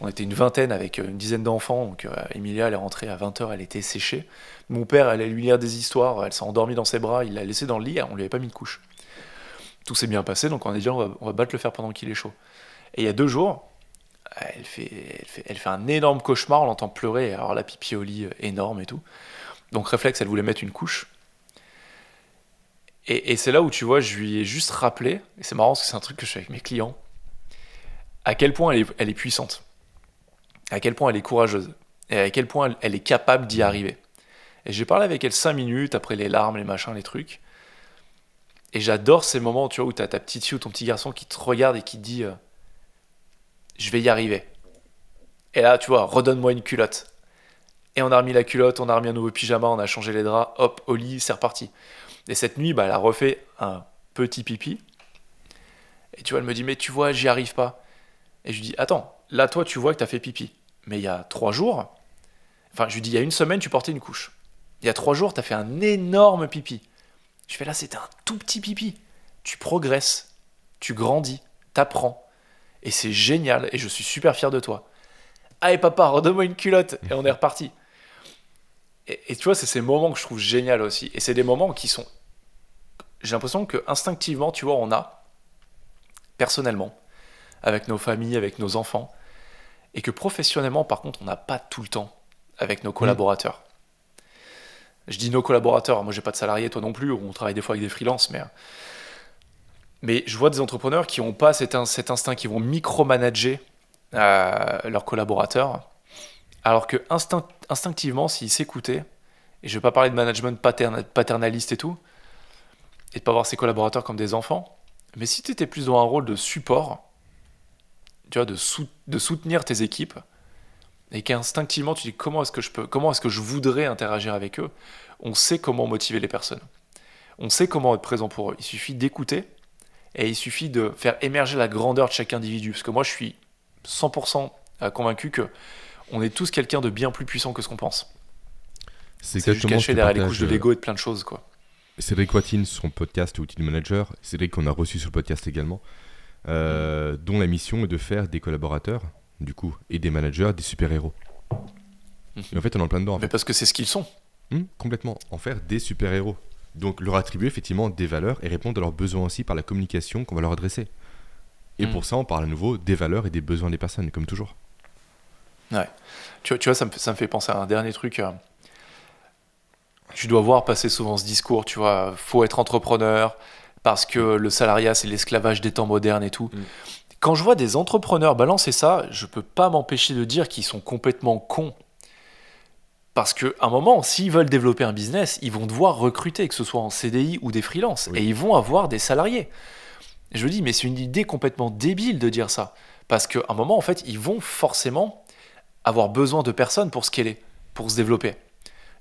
Speaker 1: on était une vingtaine avec une dizaine d'enfants. Donc, euh, Emilia, elle est rentrée à 20h, elle était séchée. Mon père, elle allait lui lire des histoires. Elle s'est endormie dans ses bras. Il l'a laissée dans le lit. On lui avait pas mis de couche. Tout s'est bien passé. Donc, on a dit, on va, on va battre le fer pendant qu'il est chaud. Et il y a deux jours, elle fait, elle fait, un énorme cauchemar, on l'entend pleurer, alors la pipi au lit euh, énorme et tout. Donc réflexe, elle voulait mettre une couche. Et, c'est là où tu vois, je lui ai juste rappelé, et c'est marrant parce que c'est un truc que je fais avec mes clients, à quel point elle est, elle est puissante, à quel point elle est courageuse, et à quel point elle, est capable d'y arriver. Et j'ai parlé avec elle cinq minutes après les larmes, les machins, les trucs. Et j'adore ces moments, tu vois, où tu as ta petite fille ou ton petit garçon qui te regarde et qui te dit euh, je vais y arriver. Et là, tu vois, redonne-moi une culotte. Et on a remis la culotte, on a remis un nouveau pyjama, on a changé les draps, hop, au lit, c'est reparti. Et cette nuit, bah, elle a refait un petit pipi. Et tu vois, elle me dit, mais tu vois, j'y arrive pas. Et je lui dis, attends, là, toi, tu vois que tu as fait pipi. Mais il y a trois jours, enfin, je lui dis, il y a une semaine, tu portais une couche. Il y a trois jours, tu as fait un énorme pipi. Je fais là, c'était un tout petit pipi. Tu progresses, tu grandis, t'apprends. Et c'est génial, et je suis super fier de toi. Allez papa, redonne-moi une culotte, et on est reparti. Et, tu vois, c'est ces moments que je trouve génial aussi. Et c'est des moments qui sont... J'ai l'impression que instinctivement, tu vois, on a, personnellement, avec nos familles, avec nos enfants, et que professionnellement, par contre, on n'a pas tout le temps avec nos mmh. Je dis nos collaborateurs, moi j'ai pas de salariés, toi non plus, on travaille des fois avec des freelances, mais, mais je vois des entrepreneurs qui n'ont pas cet, instinct, qui vont micromanager euh, leurs collaborateurs, alors que instinct, instinctivement, s'ils s'écoutaient, et je vais pas parler de management paternaliste et tout, et de pas voir ses collaborateurs comme des enfants, mais si tu étais plus dans un rôle de support, tu vois, de soutenir tes équipes, et qu'instinctivement tu dis comment est-ce que je peux, comment est-ce que je voudrais interagir avec eux, on sait comment motiver les personnes. On sait comment être présent pour eux. Il suffit d'écouter et il suffit de faire émerger la grandeur de chaque individu. Parce que moi, je suis 100% euh, convaincu que on est tous quelqu'un de bien plus puissant que ce qu'on pense. C'est juste caché derrière les couches de l'ego et de plein de choses, quoi.
Speaker 2: Cédric Watine, son podcast Outil Manager, Cédric qu'on a reçu sur le podcast également, euh, dont la mission est de faire des collaborateurs, du coup, et des managers des super-héros. Et en fait, on est en plein dedans.
Speaker 1: Mais parce que c'est ce qu'ils sont.
Speaker 2: Hum, complètement. En faire des super-héros. Donc leur attribuer effectivement des valeurs et répondre à leurs besoins aussi par la communication qu'on va leur adresser. Et hum. pour ça, on parle à nouveau des valeurs et des besoins des personnes, comme toujours.
Speaker 1: Ouais. Tu, tu vois, ça me, ça me, fait penser à un dernier truc. Euh, tu dois voir passer souvent ce discours, tu vois, faut être entrepreneur parce que le salariat c'est l'esclavage des temps modernes et tout. Mm. Quand je vois des entrepreneurs balancer ça, je peux pas m'empêcher de dire qu'ils sont complètement cons. Parce qu'à un moment, s'ils veulent développer un business, ils vont devoir recruter, que ce soit en CDI ou des freelances, et ils vont avoir des salariés. Je dis, mais c'est une idée complètement débile de dire ça. Parce qu'à un moment, en fait, ils vont forcément avoir besoin de personnes pour scaler, pour se développer.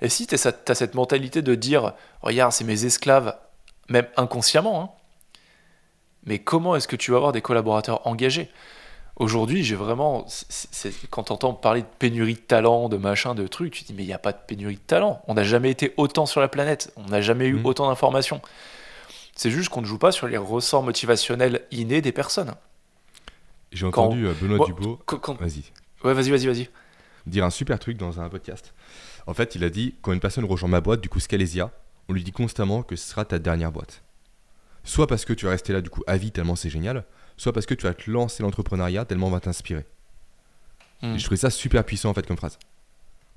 Speaker 1: Et si tu as cette mentalité de dire, regarde, c'est mes esclaves, même inconsciemment, hein, mais comment est-ce que tu vas avoir des collaborateurs engagés? Aujourd'hui, j'ai vraiment. quand tu entends parler de pénurie de talent, de machin, de trucs, tu te dis, mais il n'y a pas de pénurie de talent. On n'a jamais été autant sur la planète. On n'a jamais eu mmh. autant d'informations. C'est juste qu'on ne joue pas sur les ressorts motivationnels innés des personnes.
Speaker 2: J'ai entendu euh, Benoît Dubois.
Speaker 1: Vas-y. Ouais, vas-y, vas-y, vas-y.
Speaker 2: Dire un super truc dans un podcast. En fait, il a dit quand une personne rejoint ma boîte, du coup Scalesia, on lui dit constamment que ce sera ta dernière boîte. Soit parce que tu vas rester là du coup à vie tellement c'est génial, soit parce que tu vas te lancer l'entrepreneuriat tellement on va t'inspirer. Hmm. Je trouvais ça super puissant en fait comme phrase.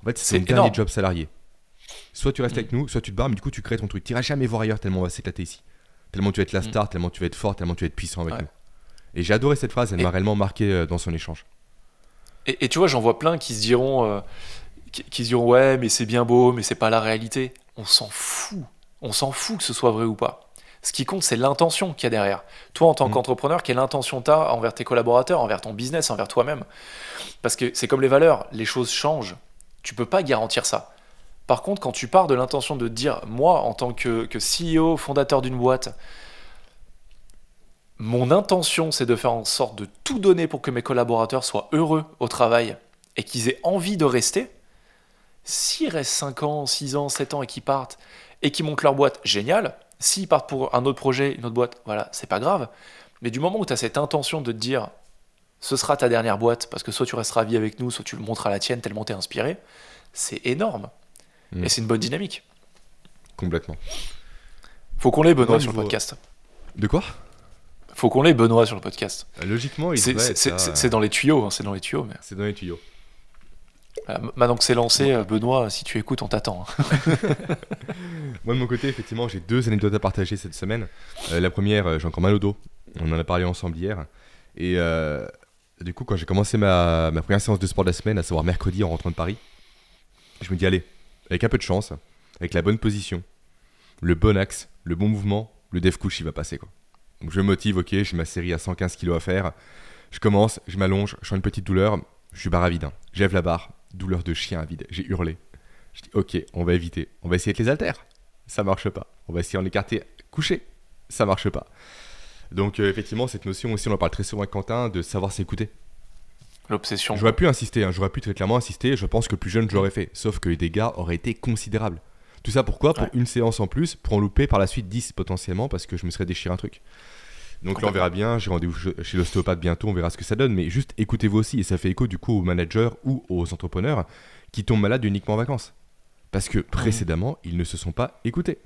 Speaker 2: En fait, c'est le dernier job salarié. Soit tu restes avec hmm. nous, soit tu te barres, mais du coup tu crées ton truc. Tu n'iras jamais voir ailleurs tellement on va s'éclater ici. Tellement tu vas être la hmm. star, tellement tu vas être fort, tellement tu vas être puissant avec nous. Et j'ai adoré cette phrase, elle m'a réellement marqué euh, dans son échange.
Speaker 1: Et, tu vois, j'en vois plein qui se diront, euh, qui, se diront ouais, mais c'est bien beau, mais c'est pas la réalité. On s'en fout. On s'en fout que ce soit vrai ou pas. Ce qui compte, c'est l'intention qu'il y a derrière. Toi, en tant mm. qu'entrepreneur, quelle intention tu as envers tes collaborateurs, envers ton business, envers toi-même? Parce que c'est comme les valeurs, les choses changent. Tu peux pas garantir ça. Par contre, quand tu pars de l'intention de dire, moi, en tant que, que CEO, fondateur d'une boîte, mon intention, c'est de faire en sorte de tout donner pour que mes collaborateurs soient heureux au travail et qu'ils aient envie de rester, S'ils restent 5 ans, 6 ans, 7 ans et qu'ils partent et qu'ils montent leur boîte, génial. S'ils partent pour un autre projet, une autre boîte, voilà, c'est pas grave. Mais du moment où tu as cette intention de te dire ce sera ta dernière boîte parce que soit tu resteras à vie avec nous, soit tu le montres à la tienne tellement t'es inspiré, c'est énorme. Mm. Et c'est une bonne dynamique.
Speaker 2: Complètement.
Speaker 1: Faut qu'on l'ait Benoît sur le podcast.
Speaker 2: De quoi?
Speaker 1: Faut qu'on l'ait Benoît sur le podcast.
Speaker 2: Euh, logiquement,
Speaker 1: c'est dans les tuyaux, hein, c'est dans les tuyaux. Mais...
Speaker 2: C'est dans les tuyaux.
Speaker 1: Maintenant que c'est lancé, euh, Benoît, si tu écoutes, on t'attend. Hein.
Speaker 2: Moi, de mon côté, effectivement, j'ai deux anecdotes à partager cette semaine. Euh, la première, euh, j'ai encore mal au dos. On en a parlé ensemble hier. Et du coup, quand j'ai commencé ma, ma, première séance de sport de la semaine, à savoir mercredi en rentrant de Paris, je me dis, allez, avec un peu de chance, avec la bonne position, le bon axe, le bon mouvement, le dev couch, il va passer. Quoi. Donc je me motive, ok, j'ai ma série à 115 kg à faire. Je commence, je m'allonge, je sens une petite douleur, je suis barre à vide. J'ève la barre, douleur de chien à vide. J'ai hurlé. Je dis, ok, on va éviter. On va essayer avec les haltères. Ça marche pas. On va essayer en écarté couché. Ça marche pas. Donc, euh, effectivement, cette notion aussi, on en parle très souvent avec Quentin, de savoir s'écouter.
Speaker 1: L'obsession.
Speaker 2: J'aurais pu insister, hein. j'aurais pu très clairement insister. Je pense que plus jeune, je l'aurais fait. Sauf que les dégâts auraient été considérables. Tout ça pourquoi? Pour une séance en plus, pour en louper par la suite 10 potentiellement, parce que je me serais déchiré un truc. Donc là, on verra bien. J'ai rendez-vous chez l'ostéopathe bientôt. On verra ce que ça donne. Mais juste écoutez-vous aussi. Et ça fait écho du coup aux managers ou aux entrepreneurs qui tombent malades uniquement en vacances. Parce que précédemment, ils ne se sont pas écoutés.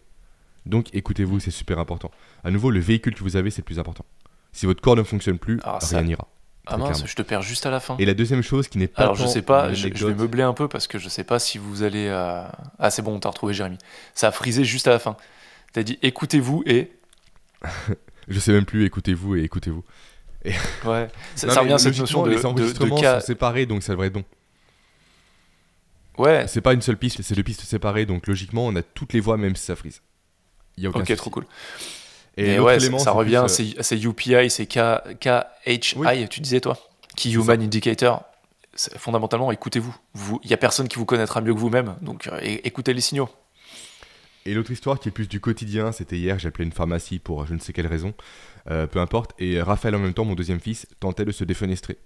Speaker 2: Donc écoutez-vous, c'est super important. À nouveau, le véhicule que vous avez, c'est le plus important. Si votre corps ne fonctionne plus, ah, rien n'ira.
Speaker 1: Ah mince,
Speaker 2: clairement.
Speaker 1: je te perds juste à la fin.
Speaker 2: Et la deuxième chose qui n'est pas.
Speaker 1: Alors je sais pas, je, je vais meubler un peu parce que je sais pas si vous allez. euh, Ah c'est bon, on t'a retrouvé Jérémy. Ça a frisé juste à la fin. T'as dit écoutez-vous et.
Speaker 2: Je sais même plus, écoutez-vous et écoutez-vous.
Speaker 1: Ouais. Ça,
Speaker 2: Non,
Speaker 1: ça
Speaker 2: mais
Speaker 1: revient à cette notion de,
Speaker 2: Les
Speaker 1: de, de
Speaker 2: enregistrements
Speaker 1: cas.
Speaker 2: sont séparés, donc ça devrait être bon.
Speaker 1: Ouais.
Speaker 2: C'est pas une seule piste, c'est deux pistes séparées, donc logiquement, on a toutes les voix, même si ça frise. Il y a aucun
Speaker 1: Ok,
Speaker 2: souci.
Speaker 1: trop cool.
Speaker 2: Et
Speaker 1: Et ouais,
Speaker 2: élément,
Speaker 1: ça,
Speaker 2: c'est
Speaker 1: revient,
Speaker 2: plus, euh,
Speaker 1: c'est c'est UPI, c'est KHI,
Speaker 2: Oui.
Speaker 1: tu disais toi Key
Speaker 2: C'est
Speaker 1: Human Indicator. C'est- Fondamentalement, écoutez-vous. Vous- Il y a personne qui vous connaîtra mieux que vous-même, donc euh, écoutez les signaux.
Speaker 2: Et l'autre histoire qui est plus du quotidien, c'était hier, j'ai appelé une pharmacie pour je ne sais quelle raison, euh, peu importe, et Raphaël en même temps, mon deuxième fils, tentait de se défenestrer.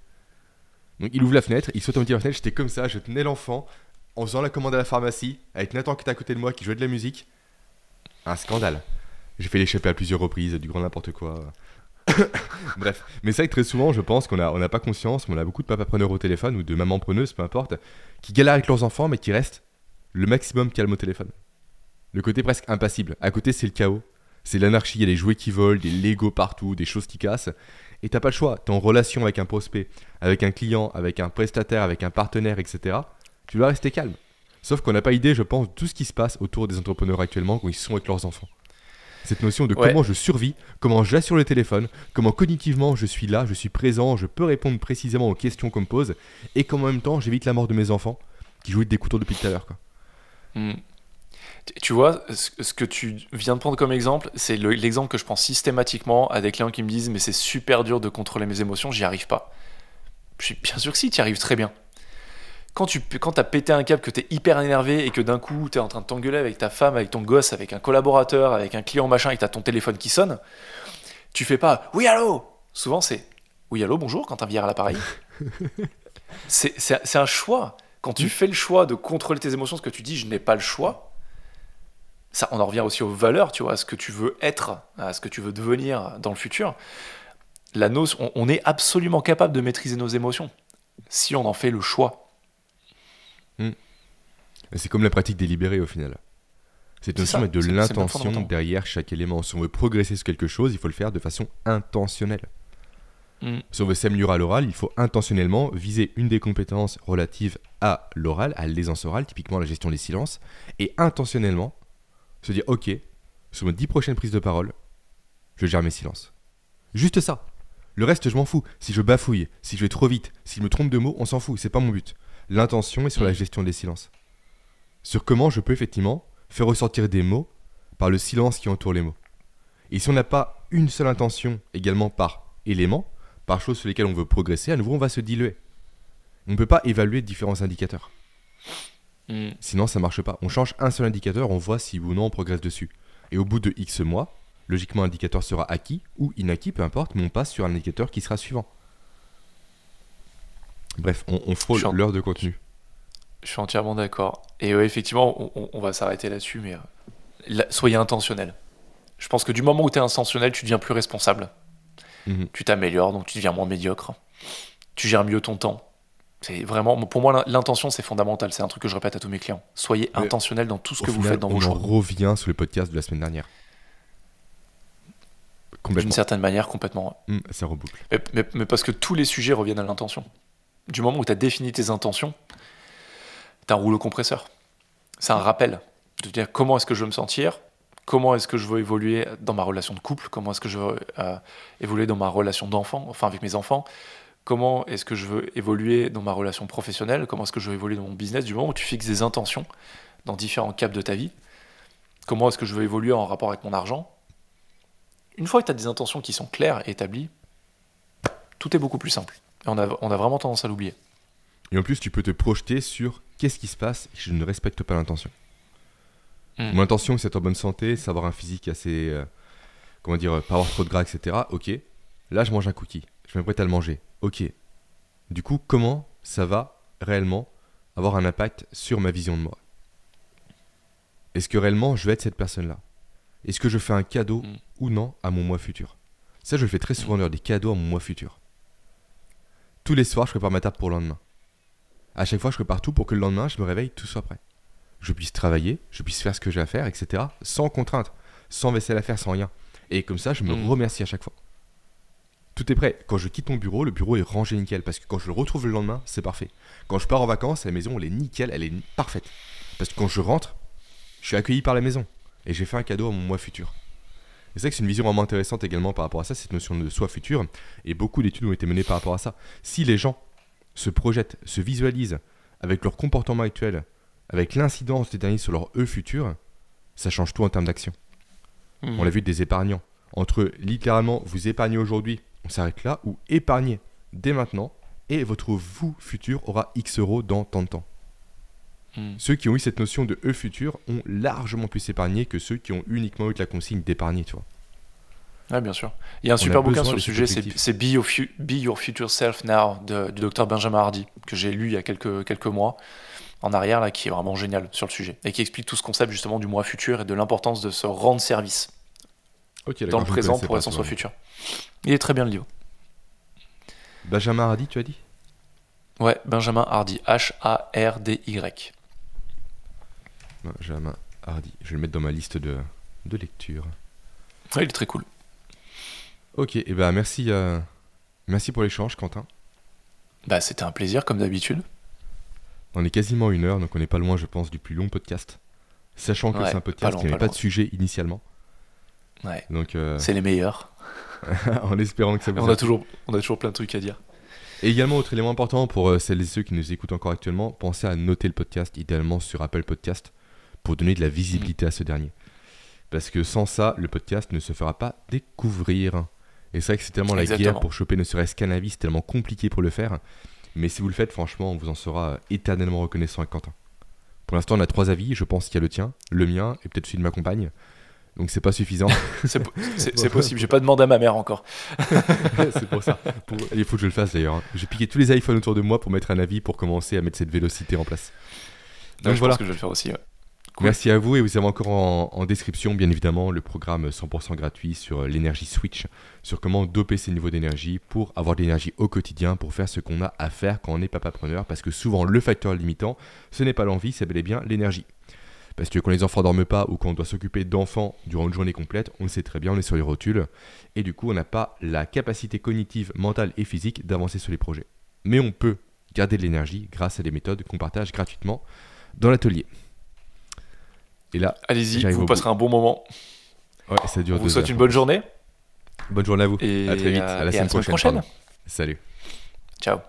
Speaker 2: Donc il ouvre la fenêtre, il saute en petit la fenêtre, j'étais comme ça, je tenais l'enfant, en faisant la commande à la pharmacie, avec Nathan qui était à côté de moi, qui jouait de la musique. Un scandale. J'ai fait l'échapper à plusieurs reprises, du grand n'importe quoi. Bref, mais c'est vrai que très souvent, je pense qu'on n'a on a pas conscience, mais on a beaucoup de papas preneurs au téléphone, ou de mamans preneuses, peu importe, qui galèrent avec leurs enfants, mais qui restent le maximum calme au téléphone. Le côté presque impassible. À côté, c'est le chaos. C'est l'anarchie, il y a des jouets qui volent, des Lego partout, des choses qui cassent. Et t'as pas le choix. T'es en relation avec un prospect, avec un client, avec un prestataire, avec un partenaire, etc. Tu dois rester calme. Sauf qu'on n'a pas idée, je pense, de tout ce qui se passe autour des entrepreneurs actuellement quand ils sont avec leurs enfants. Cette notion de
Speaker 1: Ouais.
Speaker 2: comment je survis, comment j'assure le téléphone, comment cognitivement je suis là, je suis présent, je peux répondre précisément aux questions qu'on me pose, et qu'en même temps j'évite la mort de mes enfants qui jouent avec des couteaux depuis tout à l'heure. quoi.
Speaker 1: Tu- vois, ce que tu viens de prendre comme exemple, c'est le- l'exemple que je prends systématiquement à des clients qui me disent Mais c'est super dur de contrôler mes émotions, j'y arrive pas. Je suis bien sûr que si, tu y arrives très bien. Quand tu quand as pété un câble, que tu es hyper énervé et que d'un coup tu es en train de t'engueuler avec ta femme, avec ton gosse, avec un collaborateur, avec un client machin et que tu as ton téléphone qui sonne, tu fais pas Oui, allô Souvent c'est Oui, allô, bonjour quand tu viens à l'appareil. c'est un choix. Quand tu fais le choix de contrôler tes émotions, ce que tu dis, je n'ai pas le choix, ça, on en revient aussi aux valeurs, tu vois, à ce que tu veux être, à ce que tu veux devenir dans le futur. La noce- on, on est absolument capable de maîtriser nos émotions si on en fait le choix.
Speaker 2: Et C'est comme la pratique délibérée au final. Cette
Speaker 1: C'est
Speaker 2: notion
Speaker 1: ça,
Speaker 2: est de l'intention derrière chaque élément. Si on veut progresser sur quelque chose, il faut le faire de façon intentionnelle.
Speaker 1: Mm.
Speaker 2: Si on veut s'améliorer à l'oral, il faut intentionnellement viser une des compétences relatives à l'oral, à l'aisance orale, typiquement la gestion des silences, et intentionnellement se dire ok, sur mes 10 prochaines prises de parole, je gère mes silences. Juste ça. Le reste, je m'en fous. Si je bafouille, si je vais trop vite, si je me trompe de mots, on s'en fout. C'est pas mon but. L'intention est sur la
Speaker 1: Mm.
Speaker 2: gestion des silences. Sur comment je peux effectivement faire ressortir des mots par le silence qui entoure les mots. Et si on n'a pas une seule intention également par élément, par chose sur lesquelles on veut progresser, à nouveau on va se diluer. On ne peut pas évaluer différents indicateurs.
Speaker 1: Mm.
Speaker 2: Sinon ça marche pas. On change un seul indicateur, on voit si ou non on progresse dessus. Et au bout de X mois, logiquement l'indicateur sera acquis ou inacquis, peu importe, mais on passe sur un indicateur qui sera suivant. Bref, on, on frôle
Speaker 1: en-
Speaker 2: l'heure de contenu.
Speaker 1: Je suis entièrement d'accord. Et ouais, effectivement, on, va s'arrêter là-dessus, mais euh, là, soyez intentionnel. Je pense que du moment où tu es intentionnel, tu deviens plus responsable.
Speaker 2: Mhm.
Speaker 1: Tu t'améliores, donc tu deviens moins médiocre. Tu gères mieux ton temps. C'est vraiment, pour moi, l'in- l'intention, c'est fondamental. C'est un truc que je répète à tous mes clients. Soyez
Speaker 2: Mais
Speaker 1: intentionnel dans tout ce que vous faites dans
Speaker 2: on
Speaker 1: vos choix.
Speaker 2: revient sur le podcast de la semaine dernière.
Speaker 1: D'une certaine manière, complètement.
Speaker 2: Hum, ça reboucle.
Speaker 1: Mais, mais- mais parce que tous les sujets reviennent à l'intention. Du moment où tu as défini tes intentions, tu as un rouleau compresseur. C'est un rappel de dire comment est-ce que je veux me sentir, comment est-ce que je veux évoluer dans ma relation de couple, comment est-ce que je veux euh, évoluer dans ma relation d'enfant, enfin avec mes enfants, comment est-ce que je veux évoluer dans ma relation professionnelle, comment est-ce que je veux évoluer dans mon business, du moment où tu fixes des intentions dans différents caps de ta vie, comment est-ce que je veux évoluer en rapport avec mon argent. Une fois que tu as des intentions qui sont claires et établies, tout est beaucoup plus simple. Et on a, on a vraiment tendance à l'oublier.
Speaker 2: Et en plus, tu peux te projeter sur qu'est-ce qui se passe si je ne respecte pas l'intention.
Speaker 1: Mm.
Speaker 2: Mon intention, c'est être en bonne santé, c'est avoir un physique assez. euh, comment dire, pas avoir trop de gras, etc. Ok. Là, je mange un cookie. Je m'apprête à le manger. Ok. Du coup, comment ça va réellement avoir un impact sur ma vision de moi? Est-ce que réellement je vais être cette personne-là? Est-ce que je fais un cadeau
Speaker 1: Mm.
Speaker 2: ou non à mon moi futur? Ça, je le fais très souvent des cadeaux à mon moi futur. Tous les soirs, je prépare ma table pour le lendemain. À chaque fois, je prépare tout pour que le lendemain, je me réveille, tout soit prêt. Je puisse travailler, je puisse faire ce que j'ai à faire, etc. Sans contrainte, sans vaisselle à faire, sans rien. Et comme ça, je me
Speaker 1: Mm.
Speaker 2: remercie à chaque fois. Tout est prêt. Quand je quitte mon bureau, le bureau est rangé nickel. Parce que quand je le retrouve le lendemain, c'est parfait. Quand je pars en vacances, la maison, elle est nickel, elle est parfaite. Parce que quand je rentre, je suis accueilli par la maison. Et j'ai fait un cadeau à mon moi futur. Et c'est vrai que c'est une vision vraiment intéressante également par rapport à ça, cette notion de soi futur. Et beaucoup d'études ont été menées par rapport à ça. Si les gens se projettent, se visualisent avec leur comportement actuel, avec l'incidence des derniers sur leur eux futur, ça change tout en termes d'action.
Speaker 1: Mhm.
Speaker 2: On l'a vu des épargnants. Entre littéralement vous épargnez aujourd'hui, on s'arrête là, ou épargnez dès maintenant, et votre vous futur aura X euros dans tant de temps.
Speaker 1: Mhm.
Speaker 2: Ceux qui ont eu cette notion de eux futur ont largement plus épargné que ceux qui ont uniquement eu de la consigne d'épargner, tu vois.
Speaker 1: Ouais, bien sûr. Il y a un
Speaker 2: On
Speaker 1: super
Speaker 2: a
Speaker 1: bouquin sur le sujet, c'est Be, Your Fu- Be Your Future Self Now de- du docteur Benjamin Hardy, que j'ai lu il y a quelques, quelques mois en arrière, là, qui est vraiment génial sur le sujet, et qui explique tout ce concept justement du moi futur et de l'importance de se rendre service Dans le présent pour être
Speaker 2: livre.
Speaker 1: futur. Il est très bien le livre.
Speaker 2: Benjamin Hardy, tu as dit?
Speaker 1: Ouais, Benjamin Hardy, H-A-R-D-Y.
Speaker 2: Benjamin Hardy. Je vais le mettre dans ma liste de, de lecture.
Speaker 1: Ouais, il est très cool.
Speaker 2: Ok, et ben merci, euh, merci pour l'échange, Quentin.
Speaker 1: Bah, c'était un plaisir, comme d'habitude.
Speaker 2: On est quasiment une heure, donc on n'est pas loin, je pense, du plus long podcast. Sachant que
Speaker 1: Ouais,
Speaker 2: c'est un podcast qui n'avait
Speaker 1: pas
Speaker 2: pas de sujet initialement.
Speaker 1: Ouais,
Speaker 2: Donc, euh,
Speaker 1: c'est les meilleurs.
Speaker 2: en espérant que ça vous
Speaker 1: On
Speaker 2: a
Speaker 1: toujours, on a toujours plein de trucs à dire.
Speaker 2: Et également, autre élément important pour euh, celles et ceux qui nous écoutent encore actuellement, pensez à noter le podcast, idéalement sur Apple Podcast, pour donner de la visibilité à ce dernier. Parce que sans ça, le podcast ne se fera pas découvrir. Et c'est vrai que c'est tellement la guerre pour choper ne serait-ce qu'un avis, c'est tellement compliqué pour le faire. Mais si vous le faites, franchement, on vous en sera éternellement reconnaissant avec Quentin. Pour l'instant, on a trois avis. Je pense qu'il y a le tien, le mien et peut-être celui de ma compagne. Donc c'est pas suffisant.
Speaker 1: C'est po- possible, j'ai pas demandé à ma mère encore.
Speaker 2: c'est pour ça. Pour- Il faut que je le fasse d'ailleurs. hein. J'ai piqué tous les iPhones autour de moi pour mettre un avis pour commencer à mettre cette vélocité en place.
Speaker 1: Donc,
Speaker 2: Donc
Speaker 1: je
Speaker 2: voilà.
Speaker 1: pense que je vais le faire aussi. ouais. Cool.
Speaker 2: Merci à vous et vous avez encore en, en description bien évidemment le programme 100% gratuit sur euh, l'énergie Switch, sur comment doper ses niveaux d'énergie pour avoir de l'énergie au quotidien, pour faire ce qu'on a à faire quand on est papapreneur, parce que souvent le facteur limitant, ce n'est pas l'envie, c'est bel et bien l'énergie. Parce que quand les enfants dorment pas ou quand on doit s'occuper d'enfants durant une journée complète, on le sait très bien, on est sur les rotules, et du coup on n'a pas la capacité cognitive, mentale et physique d'avancer sur les projets. Mais on peut garder de l'énergie grâce à des méthodes qu'on partage gratuitement dans l'atelier. Et là,
Speaker 1: Allez-y, vous passerez un bon moment.
Speaker 2: Ouais, ça dure
Speaker 1: On vous souhaite une bonne journée
Speaker 2: Bonne journée à vous.
Speaker 1: et
Speaker 2: à très vite.
Speaker 1: à-
Speaker 2: la
Speaker 1: et
Speaker 2: semaine prochaine. Salut.
Speaker 1: Ciao.